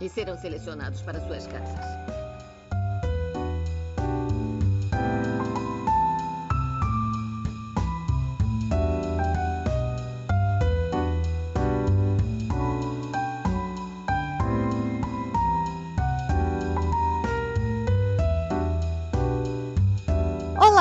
e serão selecionados para suas casas.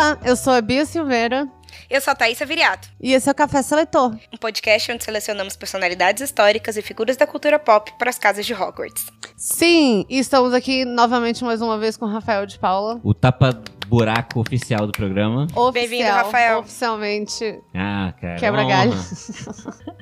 olá, eu sou a Bia Silveira Eu sou a Thaísa Viriato, e esse é o Café Seletor. um podcast onde selecionamos personalidades históricas e figuras da cultura pop para as casas de Hogwarts. Sim, e estamos aqui novamente mais uma vez com o Rafael de Paula. O tapa-buraco oficial do programa. Oficial, Bem-vindo, Rafael. Oficialmente Ah, cara. Quebra galho.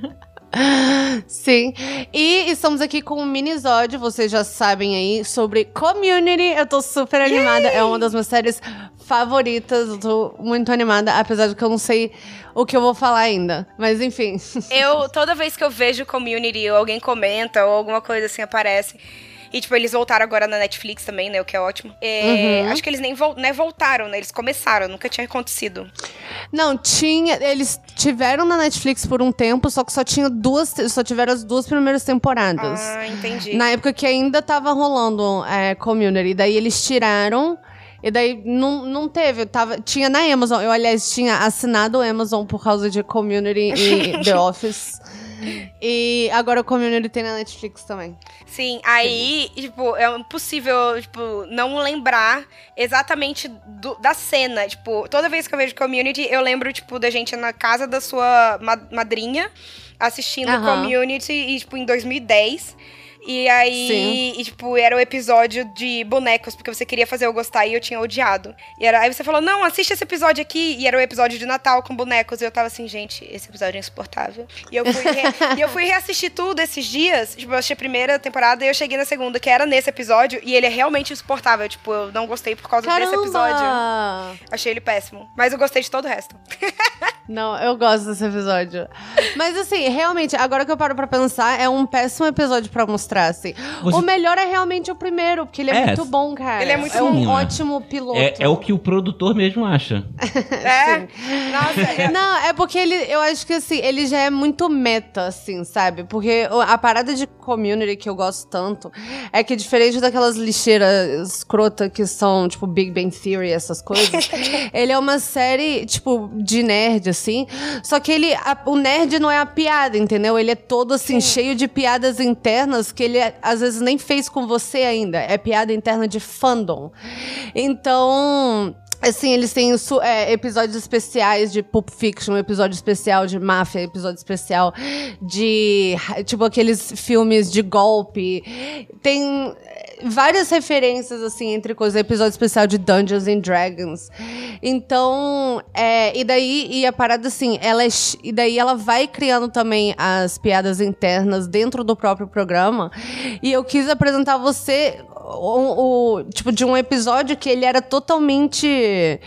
Sim. E estamos aqui com um minisódio, vocês já sabem aí, sobre community. Eu tô super animada. É uma das minhas séries favoritas. Eu tô muito animada, apesar de que eu não sei o que eu vou falar ainda. Mas enfim. Eu, toda vez que eu vejo community ou alguém comenta ou alguma coisa assim aparece. E, tipo, eles voltaram agora na Netflix também, né? O que é ótimo. É, Uhum. Acho que eles nem vol né, voltaram, né? Eles começaram, nunca tinha acontecido. Não, tinha. Eles tiveram na Netflix por um tempo, só que só tinha duas. Só tiveram as duas primeiras temporadas. Ah, entendi. Na época que ainda tava rolando é, community. Daí eles tiraram. E daí não, não teve. Tava, tinha na Amazon. Eu, aliás, tinha assinado o Amazon por causa de community e The Office. E agora o community tem na Netflix também. Sim, aí, tipo, é impossível, tipo, não lembrar exatamente do- da cena. Tipo, toda vez que eu vejo community, eu lembro, tipo, da gente na casa da sua ma- madrinha assistindo Aham. community, e, tipo, em 2010. E aí, e, tipo, era o episódio de bonecos, porque você queria fazer eu gostar e eu tinha odiado. E era, aí você falou, não, assiste esse episódio aqui. E era o episódio de Natal com bonecos. E eu tava assim, gente, esse episódio é insuportável. E eu fui, re- e eu fui reassistir tudo esses dias. Tipo, eu assisti a primeira temporada e eu cheguei na segunda, que era nesse episódio. E ele é realmente insuportável. Tipo, eu não gostei por causa desse episódio. Caramba! Achei ele péssimo. Mas eu gostei de todo o resto. Não, eu gosto desse episódio. Mas assim, realmente, agora que eu paro pra pensar, é um péssimo episódio pra mostrar, assim. Você- O melhor é realmente o primeiro, porque ele é, É, muito bom, cara. ele é muito É um bom. ótimo piloto. É, é o que o produtor mesmo acha. É. Nossa, é- Não, é porque ele, eu acho que assim, ele já é muito meta, assim, sabe? Porque a parada de community que eu gosto tanto é que diferente daquelas lixeiras escrota que são, tipo, Big Bang Theory, essas coisas, ele é uma série, tipo, de nerd, assim. Só que ele, a- o nerd não é a piada, entendeu? Ele é todo, assim, cheio de piadas internas que ele, às vezes, nem fez com você ainda. É piada interna de fandom. Então. Assim, eles têm é, episódios especiais de Pulp Fiction, episódio especial de máfia, episódio especial de. Tipo, aqueles filmes de golpe. Tem é, várias referências, assim, entre coisas. Episódio especial de Dungeons and Dragons. Então, é, e daí, e a parada, assim, ela é, E daí ela vai criando também as piadas internas dentro do próprio programa. E eu quis apresentar você o, o- tipo de um episódio que ele era totalmente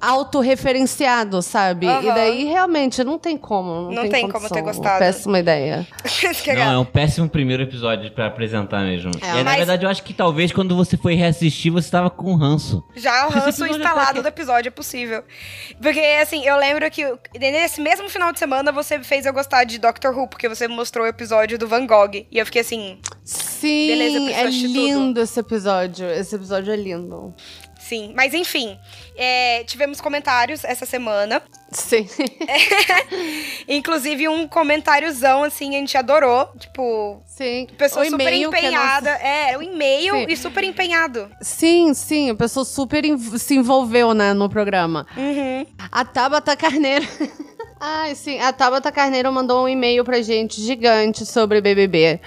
autorreferenciado, sabe? Aham. E daí realmente não tem como, não, Não tem, tem como ter gostado. Péssima ideia. Não, é um péssimo primeiro episódio pra apresentar mesmo. É, e, na mas- verdade, eu acho que talvez quando você foi reassistir, você tava com ranço. Já o ranço episódio instalado do episódio é possível. Porque, assim, eu lembro que nesse mesmo final de semana você fez eu gostar de Doctor Who, porque você mostrou o episódio do Van Gogh. E eu fiquei assim, Sim, Beleza, eu é lindo esse episódio. Esse episódio é lindo. Sim, mas enfim, é, tivemos comentários essa semana. Sim. Inclusive um comentáriozão, assim, a gente adorou. Tipo, Sim. pessoa super a empenhada. É, o e-mail e super empenhado. Sim, sim, a pessoa super se envolveu, né, no programa. Uhum. A Tabata Carneiro. Ai, sim, a Tabata Carneiro mandou um e-mail pra gente gigante sobre BBB.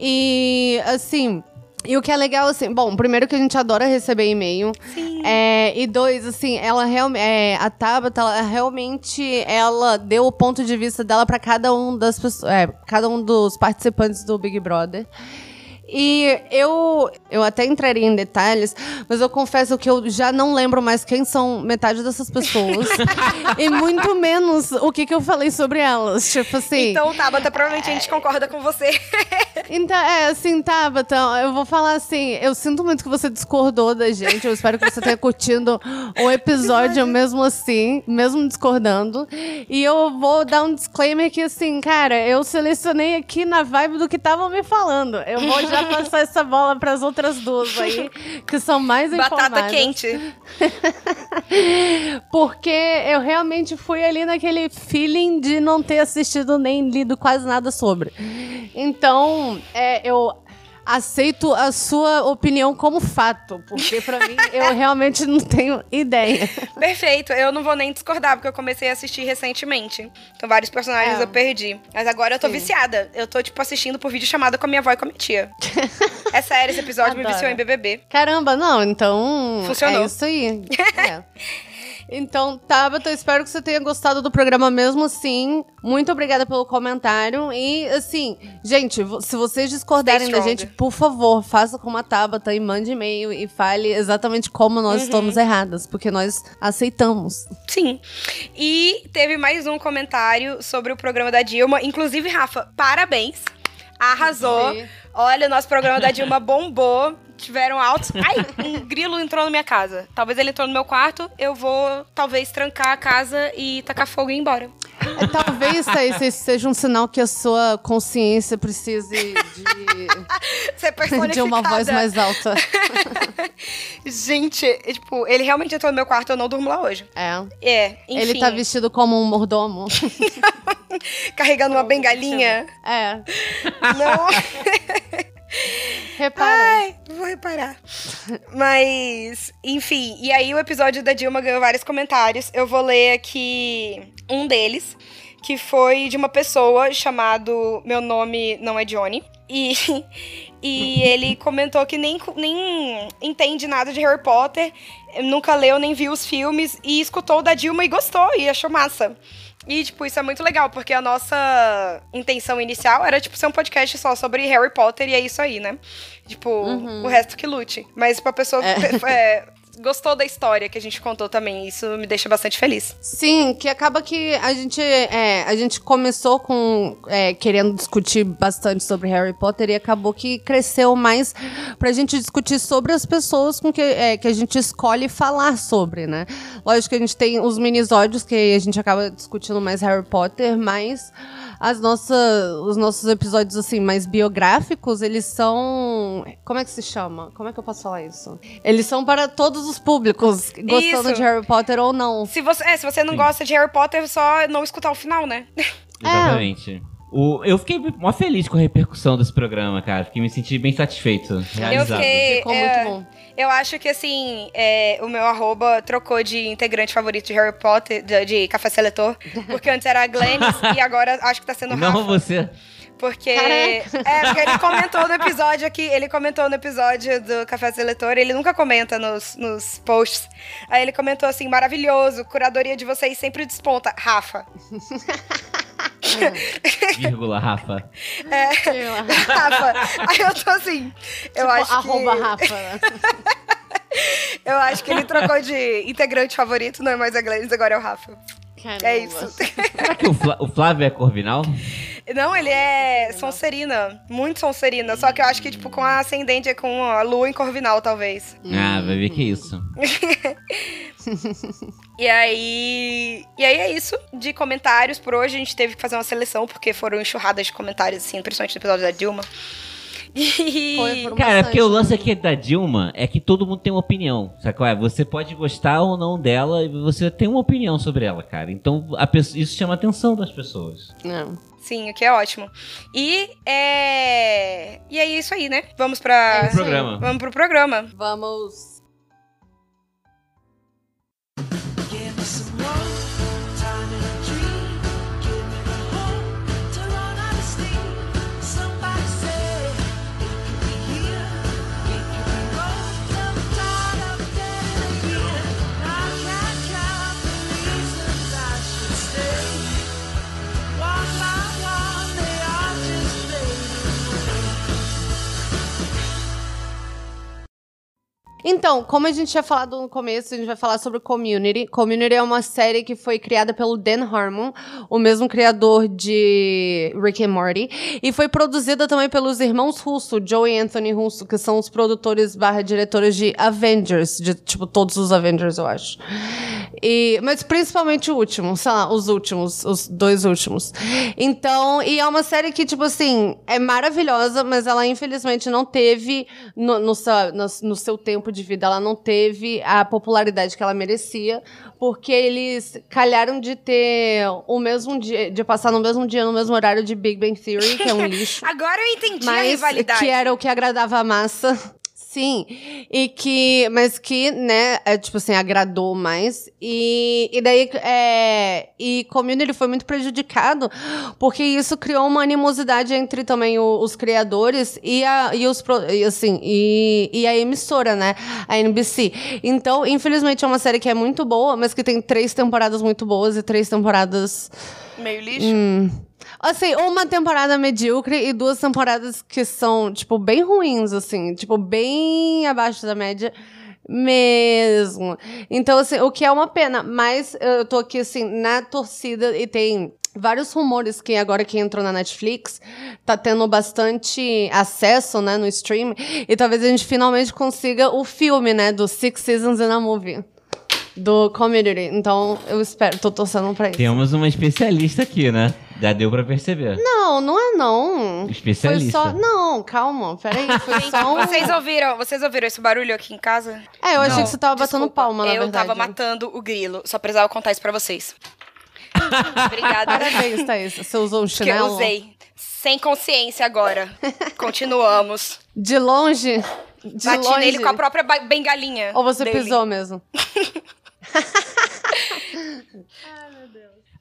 E, assim. E o que é legal, assim, bom, primeiro que a gente adora receber e-mail. Sim. É, e dois, assim, ela realmente. É, a Tabata, ela realmente ela deu o ponto de vista dela pra cada um das pessoas. É, cada um dos participantes do Big Brother. E eu, eu até entraria em detalhes, mas eu confesso que eu já não lembro mais quem são metade dessas pessoas. e muito menos o que, que eu falei sobre elas. Tipo assim. Então, Tabata, provavelmente a gente concorda com você. Então, é, assim, Tabata, eu vou falar assim, eu sinto muito que você discordou da gente, eu espero que você tenha curtindo o episódio mesmo assim, mesmo discordando. E eu vou dar um disclaimer que, assim, cara, eu selecionei aqui na vibe do que estavam me falando. Eu vou já passar essa bola pras outras duas aí, que são mais informadas. Batata quente. Porque eu realmente fui ali naquele feeling de não ter assistido nem lido quase nada sobre. Então, é, eu aceito a sua opinião como fato, porque pra mim eu realmente não tenho ideia. Perfeito, eu não vou nem discordar, porque eu comecei a assistir recentemente. Então, vários personagens É. eu perdi. Mas agora eu tô Sim. viciada. Eu tô, tipo, assistindo por vídeo chamada com a minha avó e com a minha tia. é sério, esse episódio me Adoro. viciou em BBB. Caramba, não, então Funcionou. é isso aí. É. Então, Tabata, eu espero que você tenha gostado do programa mesmo assim. Muito obrigada pelo comentário. E, assim, gente, se vocês discordarem da gente, por favor, faça como a Tabata e mande e-mail e fale exatamente como nós Uhum. estamos erradas, porque nós aceitamos. Sim. E teve mais um comentário sobre o programa da Dilma. Inclusive, Rafa, parabéns. Arrasou. Sim. Olha, o nosso programa da Dilma bombou. Tiveram altos. Ai, um grilo entrou na minha casa. Talvez ele entrou no meu quarto. Eu vou, talvez, trancar a casa e tacar fogo e ir embora. É, talvez Thaís, seja um sinal que a sua consciência precise de, de uma voz mais alta. Gente, tipo, ele realmente entrou no meu quarto, eu não durmo lá hoje. É. É, enfim. Ele tá vestido como um mordomo. carregando uma bengalinha. É. Não. Repara. Ai, vou reparar. Mas, enfim, e aí o episódio da Dilma ganhou vários comentários. Eu vou ler aqui um deles, que foi de uma pessoa chamado Meu Nome Não é Johnny. E, e ele comentou que nem, nem entende nada de Harry Potter, nunca leu nem viu os filmes, e escutou da Dilma e gostou, e achou massa. E, tipo, isso é muito legal, porque a nossa intenção inicial era, tipo, ser um podcast só sobre Harry Potter e é isso aí, né? Tipo, o resto que lute. Mas pra pessoa É. é, gostou da história que a gente contou também, isso me deixa bastante feliz. Sim, que acaba que a gente, é, a gente começou com é, querendo discutir bastante sobre Harry Potter e acabou que cresceu mais pra gente discutir sobre as pessoas com que, é, que a gente escolhe falar sobre, né? Lógico que a gente tem os minisódios que a gente acaba discutindo mais Harry Potter, mas as nossas, os nossos episódios assim mais biográficos, eles são, como é que se chama? Como é que eu posso falar isso? Eles são para todos os públicos, gostando Isso. de Harry Potter ou não. Se você, é, se você não gosta de Harry Potter, só não escutar o final, né? Exatamente. O, eu fiquei mó feliz com a repercussão desse programa, cara. Fiquei me senti bem satisfeito. Eu Realizado. fiquei. Ficou é, muito bom. Eu acho que, assim, é, o meu arroba trocou de integrante favorito de Harry Potter, de, de Café Seletor, porque antes era a Glennis e agora acho que tá sendo o Não Rafa. você. Porque. Caraca. É, porque ele comentou no episódio aqui, ele comentou no episódio do Café Seletor, ele nunca comenta nos, nos posts. Aí ele comentou assim: maravilhoso, curadoria de vocês sempre desponta. Rafa. Vírgula, Rafa. Rafa. Aí eu tô assim. Eu Tipo, acho arroba que. Rafa. Eu acho que ele trocou de integrante favorito, não é mais a Glennis, agora é o Rafa. Caramba. É isso. Será que o, Flá- o Flávio é Corvinal? Não, ele é Sonserina. Muito Sonserina. Só que eu acho que, tipo, com a ascendente, com a lua em Corvinal, talvez. Ah, vai ver que é isso. E aí. E aí é isso de comentários por hoje. A gente teve que fazer uma seleção, porque foram enxurradas de comentários, assim, principalmente no episódio da Dilma. Cara, porque o lance aqui da Dilma é que todo mundo tem uma opinião, sacou? É, Você pode gostar ou não dela e você tem uma opinião sobre ela, cara. Então a pessoa- isso chama a atenção das pessoas. É. Sim, o que é ótimo. E é. E é isso aí, né? Vamos pra. É. Programa. Vamos pro programa. Vamos. Então, como a gente tinha falado no começo, a gente vai falar sobre Community. Community é uma série que foi criada pelo Dan Harmon, o mesmo criador de Rick and Morty, e foi produzida também pelos irmãos Russo, Joe e Anthony Russo, que são os produtores barra diretores de Avengers, de tipo todos os Avengers, eu acho. E, mas principalmente o último, sei lá, os últimos, os dois últimos. Então, e é uma série que, tipo assim, é maravilhosa, mas ela infelizmente não teve, no, no, no, no seu tempo de vida, ela não teve a popularidade que ela merecia, porque eles calharam de ter o mesmo dia, de passar no mesmo dia, no mesmo horário de Big Bang Theory, que é um lixo. Agora eu entendi a rivalidade. que era o que agradava a massa. Sim, e que, mas que, né, é, tipo assim, agradou mais. E, e daí, é, e Community foi muito prejudicado, porque isso criou uma animosidade entre também o- os criadores e, a, e os, e, assim, e, e a emissora, né, a NBC. Então, infelizmente, é uma série que é muito boa, mas que tem três temporadas muito boas e três temporadas Meio lixo. Hum. Assim, uma temporada medíocre e duas temporadas que são, tipo, bem ruins, assim. Tipo, bem abaixo da média mesmo. Então, assim, o que é uma pena. Mas eu tô aqui, assim, na torcida e tem vários rumores que agora que entrou na Netflix tá tendo bastante acesso, né, no stream. E talvez a gente finalmente consiga o filme, né, do Six Seasons in a Movie. Do Community. Então, eu espero, tô torcendo pra isso. Temos uma especialista aqui, né? Já deu pra perceber. Não, não é não. Especialista. Foi só. Não, calma, peraí. Foi só um. vocês ouviram, vocês ouviram esse barulho aqui em casa? É, eu achei Não, que você tava batendo desculpa, palma, na eu verdade. tava matando o grilo. Só precisava contar isso pra vocês. Obrigada. Parabéns, Thaís. Você usou um Que eu chinelo? usei. Sem consciência agora. Continuamos. De longe? De Bati longe? nele com a própria bengalinha. Ou você dele. pisou mesmo?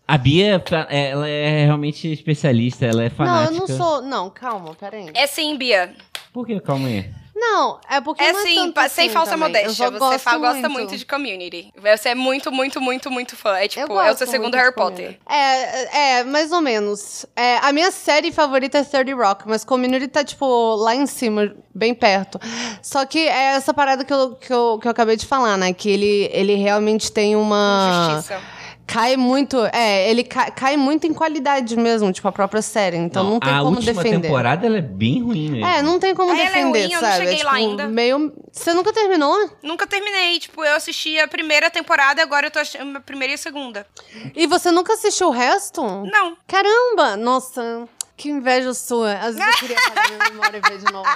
A Bia, ela é realmente especialista, ela é Não, fanática. eu não sou. Não, calma, peraí. É sim, Bia. Por que? Calma aí. Não, é porque. É não sim, tanto pa- sem assim falsa também. Modéstia. Você gosto fa- gosta muito de community. Você é muito, muito, muito, muito fã. É tipo, é o seu segundo muito Harry Potter. Community. É, é, mais ou menos. É, a minha série favorita é 30 Rock, mas Community tá, tipo, lá em cima, bem perto. Só que é essa parada que eu, que eu, que eu acabei de falar, né? Que ele, ele realmente tem uma. Justiça. Cai muito. É, ele cai, cai muito em qualidade mesmo, tipo, a própria série. Então não, tem a como última defender. temporada ela é bem ruim mesmo. É, não tem como Ah, ela é defender, ruim, eu não sabe? cheguei é, lá tipo, ainda. Meio. Você nunca terminou? Nunca terminei. Tipo, eu assisti a primeira temporada e agora eu tô assistindo a primeira e a segunda. E você nunca assistiu o resto? Não. Caramba! Nossa, que inveja sua. Às vezes eu queria apagar minha memória e ver de novo.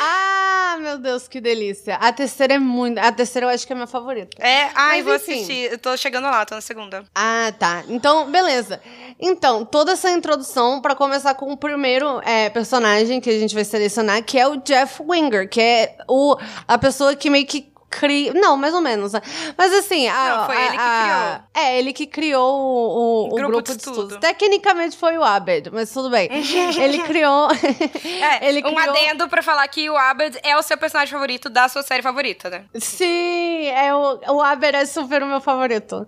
Ah, meu Deus, que delícia. A terceira é muito. A terceira eu acho que é a minha favorita. É, ai, Mas vou enfim. assistir. Eu tô chegando lá, tô na segunda. Ah, tá. Então, beleza. Então, toda essa introdução pra começar com o primeiro é, personagem que a gente vai selecionar, que é o Jeff Winger, que é o, a pessoa que meio que cria. Não, mais ou menos. né? Mas assim. A, Não, foi a- ele que a- É, ele que criou o, o, o grupo, de, estudos. Tecnicamente foi o Abed, mas tudo bem. ele criou. É, ele um criou... adendo pra falar que o Abed é o seu personagem favorito da sua série favorita, né? Sim, é o, o Aber é super o meu favorito.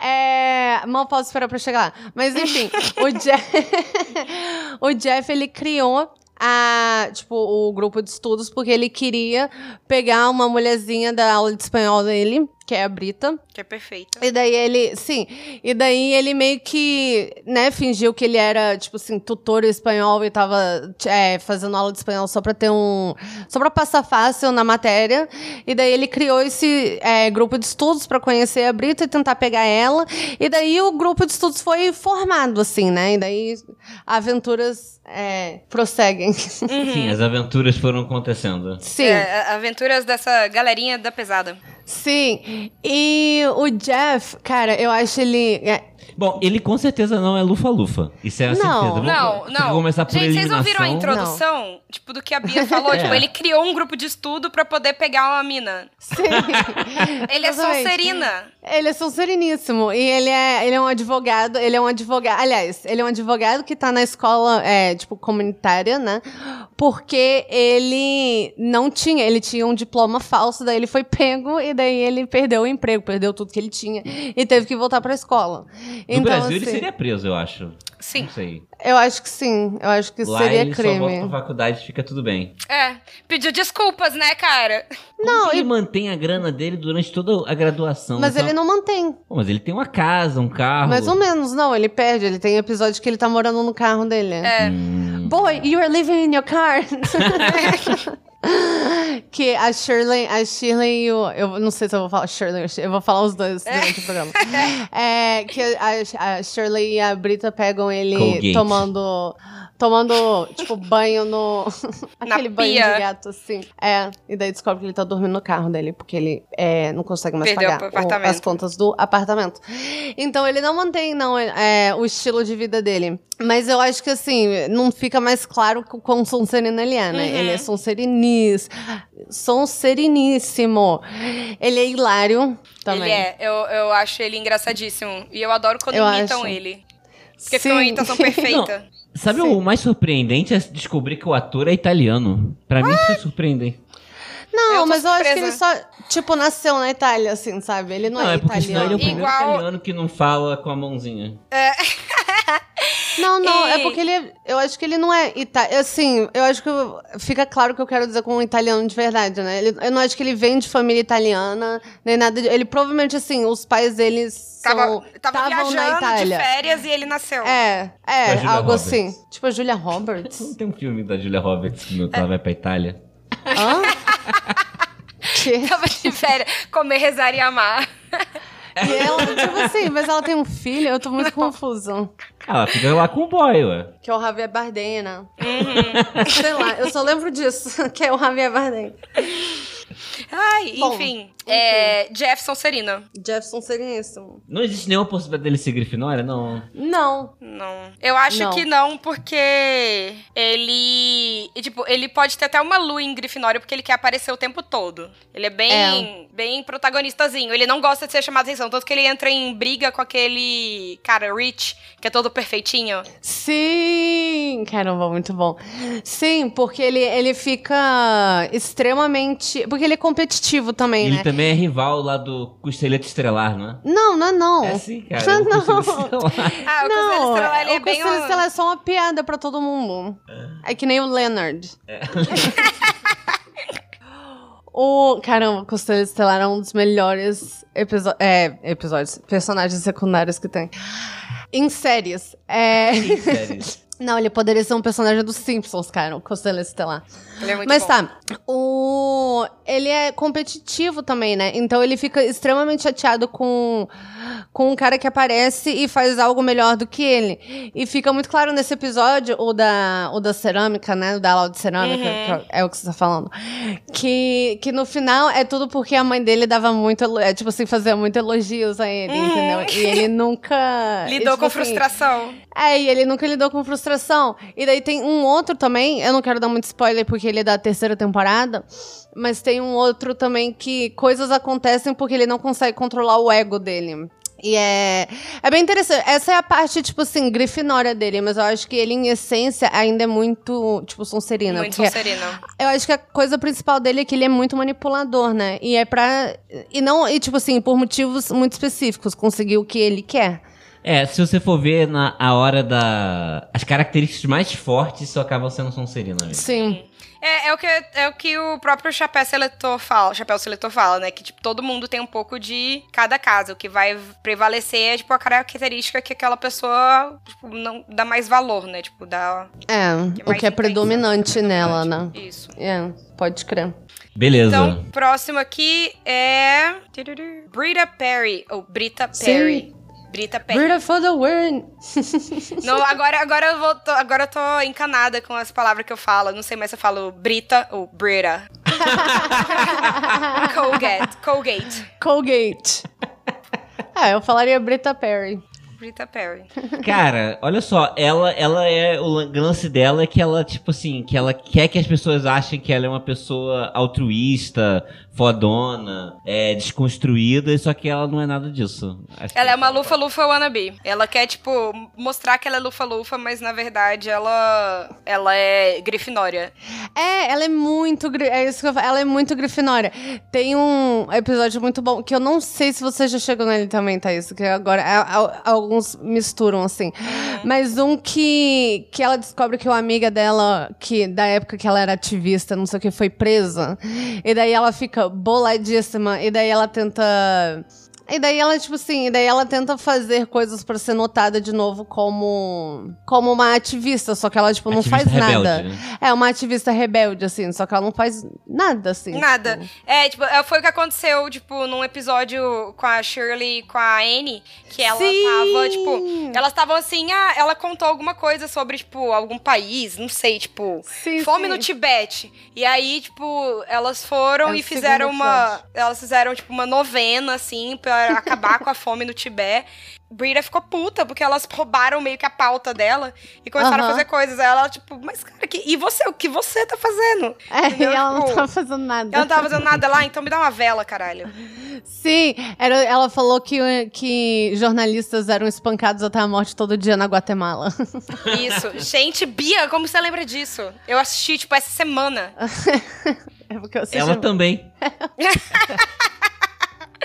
É, mal posso esperar pra chegar lá. Mas enfim, o Jeff, o Jeff, ele criou a, tipo, o grupo de estudos porque ele queria pegar uma mulherzinha da aula de espanhol dele que é a Brita. Que é perfeita. E daí ele, sim, e daí ele meio que, né, fingiu que ele era, tipo assim, tutor espanhol e tava é, fazendo aula de espanhol só pra ter um, só pra passar fácil na matéria. E daí ele criou esse é, grupo de estudos pra conhecer a Brita e tentar pegar ela. E daí o grupo de estudos foi formado, assim, né, e daí aventuras é, prosseguem. Sim, as aventuras foram acontecendo. Sim. É, aventuras dessa galerinha da pesada. Sim, e o Jeff, cara, eu acho ele. Bom, ele com certeza não é lufa-lufa. Isso é a Não. certeza. Vamos- Não, vamos não. começar por Gente, vocês ouviram a eliminação. introdução? Tipo, do que a Bia falou? É. Tipo, ele criou um grupo de estudo pra poder pegar uma mina. Sim. Ele é. Sonserina. Ele é sonseriníssimo. E ele é, ele é um advogado. Ele é um advogado. Aliás, ele é um advogado que tá na escola, é, tipo, comunitária, né? Porque ele não tinha. Ele tinha um diploma falso, daí ele foi pego e daí ele perdeu o emprego, perdeu tudo que ele tinha. E teve que voltar pra escola. No então, Brasil ele assim, seria preso, eu acho. Sim. Não sei. Eu acho que sim. Eu acho que Lá seria ele só volta crime. pra faculdade fica tudo bem. É. Pediu desculpas, né, cara? Como Não, ele e- mantém a grana dele durante toda a graduação? Mas Então- ele não mantém. Pô, mas ele tem uma casa, um carro. Mais ou menos, não. Ele perde. Ele tem episódio que ele tá morando no carro dele. É. Hum, Boy, you are living in your car. que a Shirley, a Shirley e o. Eu não sei se eu vou falar Shirley, ou Shirley, eu vou falar os dois durante o programa. É, que a, a Shirley e a Brita pegam ele Colgate. tomando. Tomando, tipo, banho no. aquele banho pia. de gato, assim. É, e daí descobre que ele tá dormindo no carro dele, porque ele é, não consegue mais Perdeu pagar o as contas do apartamento. Então ele não mantém, não, é, o estilo de vida dele. Mas eu acho que, assim, não fica mais claro o quão sonserino ele é, né? Uhum. Ele é sonserinis, sonseriníssimo. Ele é hilário também. Ele é. Eu, eu acho ele engraçadíssimo. E eu adoro quando Eu imitam acho. ele. Porque fica uma Sim. imitação perfeita. Sabe Sim. o mais surpreendente é descobrir que o ator é italiano. Pra mim isso é surpreendente. Não, Eu mas eu acho que ele só, tipo, nasceu na Itália, assim, sabe? Ele não, Não, é, é porque senão ele é o italiano. primeiro Igual- italiano que não fala com a mãozinha. Não, não, é E- porque ele. Eu acho que ele não é italiano. Assim, eu acho que eu- fica claro o que eu quero dizer com um italiano de verdade, né? Ele- eu não acho que ele vem de família italiana, nem nada. De, ele provavelmente, assim, os pais deles são, Tava, tava estavam na viajando de Itália. férias e ele nasceu. É, é, algo Roberts. assim. Tipo a Julia Roberts. Não tem um filme da Julia Roberts que ela vai pra Itália? Hã? que? Tava de férias. Comer, rezar e amar. E ela, tipo assim, mas ela tem um filho, eu tô muito confusa. Ela fica lá com o boy, ué. Que é o Javier Bardem, né? Uhum. Sei lá, eu só lembro disso, que é o Javier Bardem. Ai, Bom, enfim. É, Jefferson Serina. Jefferson seria isso? Não existe nenhuma possibilidade dele ser Grifinória? Não. Não. Não. Eu acho Não. que não, porque ele. Tipo, ele pode ter até uma lua em Grifinória porque ele quer aparecer o tempo todo. Ele é bem, bem protagonistazinho. Ele não gosta de ser chamado atenção. Tanto que ele entra em briga com aquele cara, Rich, que é todo perfeitinho. Sim! Caramba, muito bom. Sim, porque ele, ele fica extremamente. Porque ele é competitivo também, Ele né? também é rival lá do Costelete Estrelar, não é? Não, não, é não. É sim, cara. é o Não. Conselheiro Estelar. Ah, o Não, Estelar, ele é o bem. Um- Estelar é só uma piada pra todo mundo. É, que nem o Leonard. O, caramba, o Conselho Estelar é um dos melhores episo é, episódios, personagens secundários que tem. Em séries. É... Sério. Não, ele poderia ser um personagem dos Simpsons, cara, o Conselho Estelar. Ele é muito Mas bom. tá, o... ele é competitivo também, né? Então ele fica extremamente chateado com, com um cara que aparece e faz algo melhor do que ele. E fica muito claro nesse episódio, o da, o da cerâmica, né? O da aula de cerâmica, Uhum. que é o que você tá falando. Que, que no final é tudo porque a mãe dele dava muito, é, tipo assim, fazia muito elogios a ele, Uhum. entendeu? E ele nunca... Lidou tipo com assim, frustração. é, e ele nunca lidou com frustração. E daí tem um outro também, eu não quero dar muito spoiler porque ele é da terceira temporada, mas tem um outro também que coisas acontecem porque ele não consegue controlar o ego dele. E é, é bem interessante. Essa é a parte, tipo assim, grifinória dele, mas eu acho que ele, em essência, ainda é muito, tipo, Sonserina. Muito Sonserina. eu acho que a coisa principal dele é que ele é muito manipulador, né? E é pra. E não. E, tipo assim, por motivos muito específicos, conseguir o que ele quer. É, se você for ver na a hora da. As características mais fortes só acabam sendo Sonserina mesmo. Sim. É, é, o que, é o que o próprio chapéu seletor fala, chapéu seletor fala, né? Que, tipo, todo mundo tem um pouco de cada casa. O que vai prevalecer é, tipo, a característica que aquela pessoa, tipo, não dá mais valor, né? Tipo, dá... É, Que é o que é predominante nela, né? Isso. É, pode crer. Beleza. Então, próximo aqui é... Brita Perry, ou Brita Sim. Brita Perry. Brita for the win! Não, agora, agora, eu vou, tô, agora eu tô encanada com as palavras que eu falo. Não sei mais se eu falo Brita ou Brita. Colgate. Colgate. Colgate. É, eu falaria Brita Perry. Brita Perry. Cara, olha só, ela, ela é. O lance dela é que ela, tipo assim, que ela quer que as pessoas achem que ela é uma pessoa altruísta, fodona, é, desconstruída, só que ela não é nada disso. Acho Ela é uma lufa-lufa wannabe. Ela quer, tipo, mostrar que ela é lufa-lufa, mas na verdade ela, ela é grifinória. É, ela é muito. É isso que eu falo. Ela é muito grifinória. Tem um episódio muito bom que eu não sei se você já chegou nele também, Thaís. Que agora a- a- alguns misturam assim. Mas um que, que ela descobre que uma amiga dela, que da época que ela era ativista, não sei o que, foi presa. E daí ela fica boladíssima. E daí ela tenta. E daí ela, tipo assim, e daí ela tenta fazer coisas pra ser notada de novo como como uma ativista, só que ela, tipo, não Ativista faz rebelde, nada. né? É, uma ativista rebelde, assim, só que ela não faz nada, assim. Nada. tipo. É, tipo, é, foi o que aconteceu, tipo, num episódio com a Shirley e com a Anne, que ela Sim! tava, tipo, elas estavam assim, ah, ela contou alguma coisa sobre, tipo, algum país, não sei, tipo, Sim, fome sim. no Tibete. E aí, tipo, elas foram É e fizeram uma. Elas fizeram, tipo, uma novena, assim, pra acabar com a fome no Tibete. Brita ficou puta, porque elas roubaram meio que a pauta dela e começaram a fazer coisas. Aí ela, tipo, mas cara, que... e você? O que você tá fazendo? É, e Entendeu? ela não Tipo, tava fazendo nada. Ela não tava fazendo nada lá, então me dá uma vela, caralho. Sim, era, ela falou que, que jornalistas eram espancados até a morte todo dia na Guatemala. Isso. Gente, Bia, como você lembra disso? Eu assisti, tipo, essa semana. É porque eu assisti- Ela também.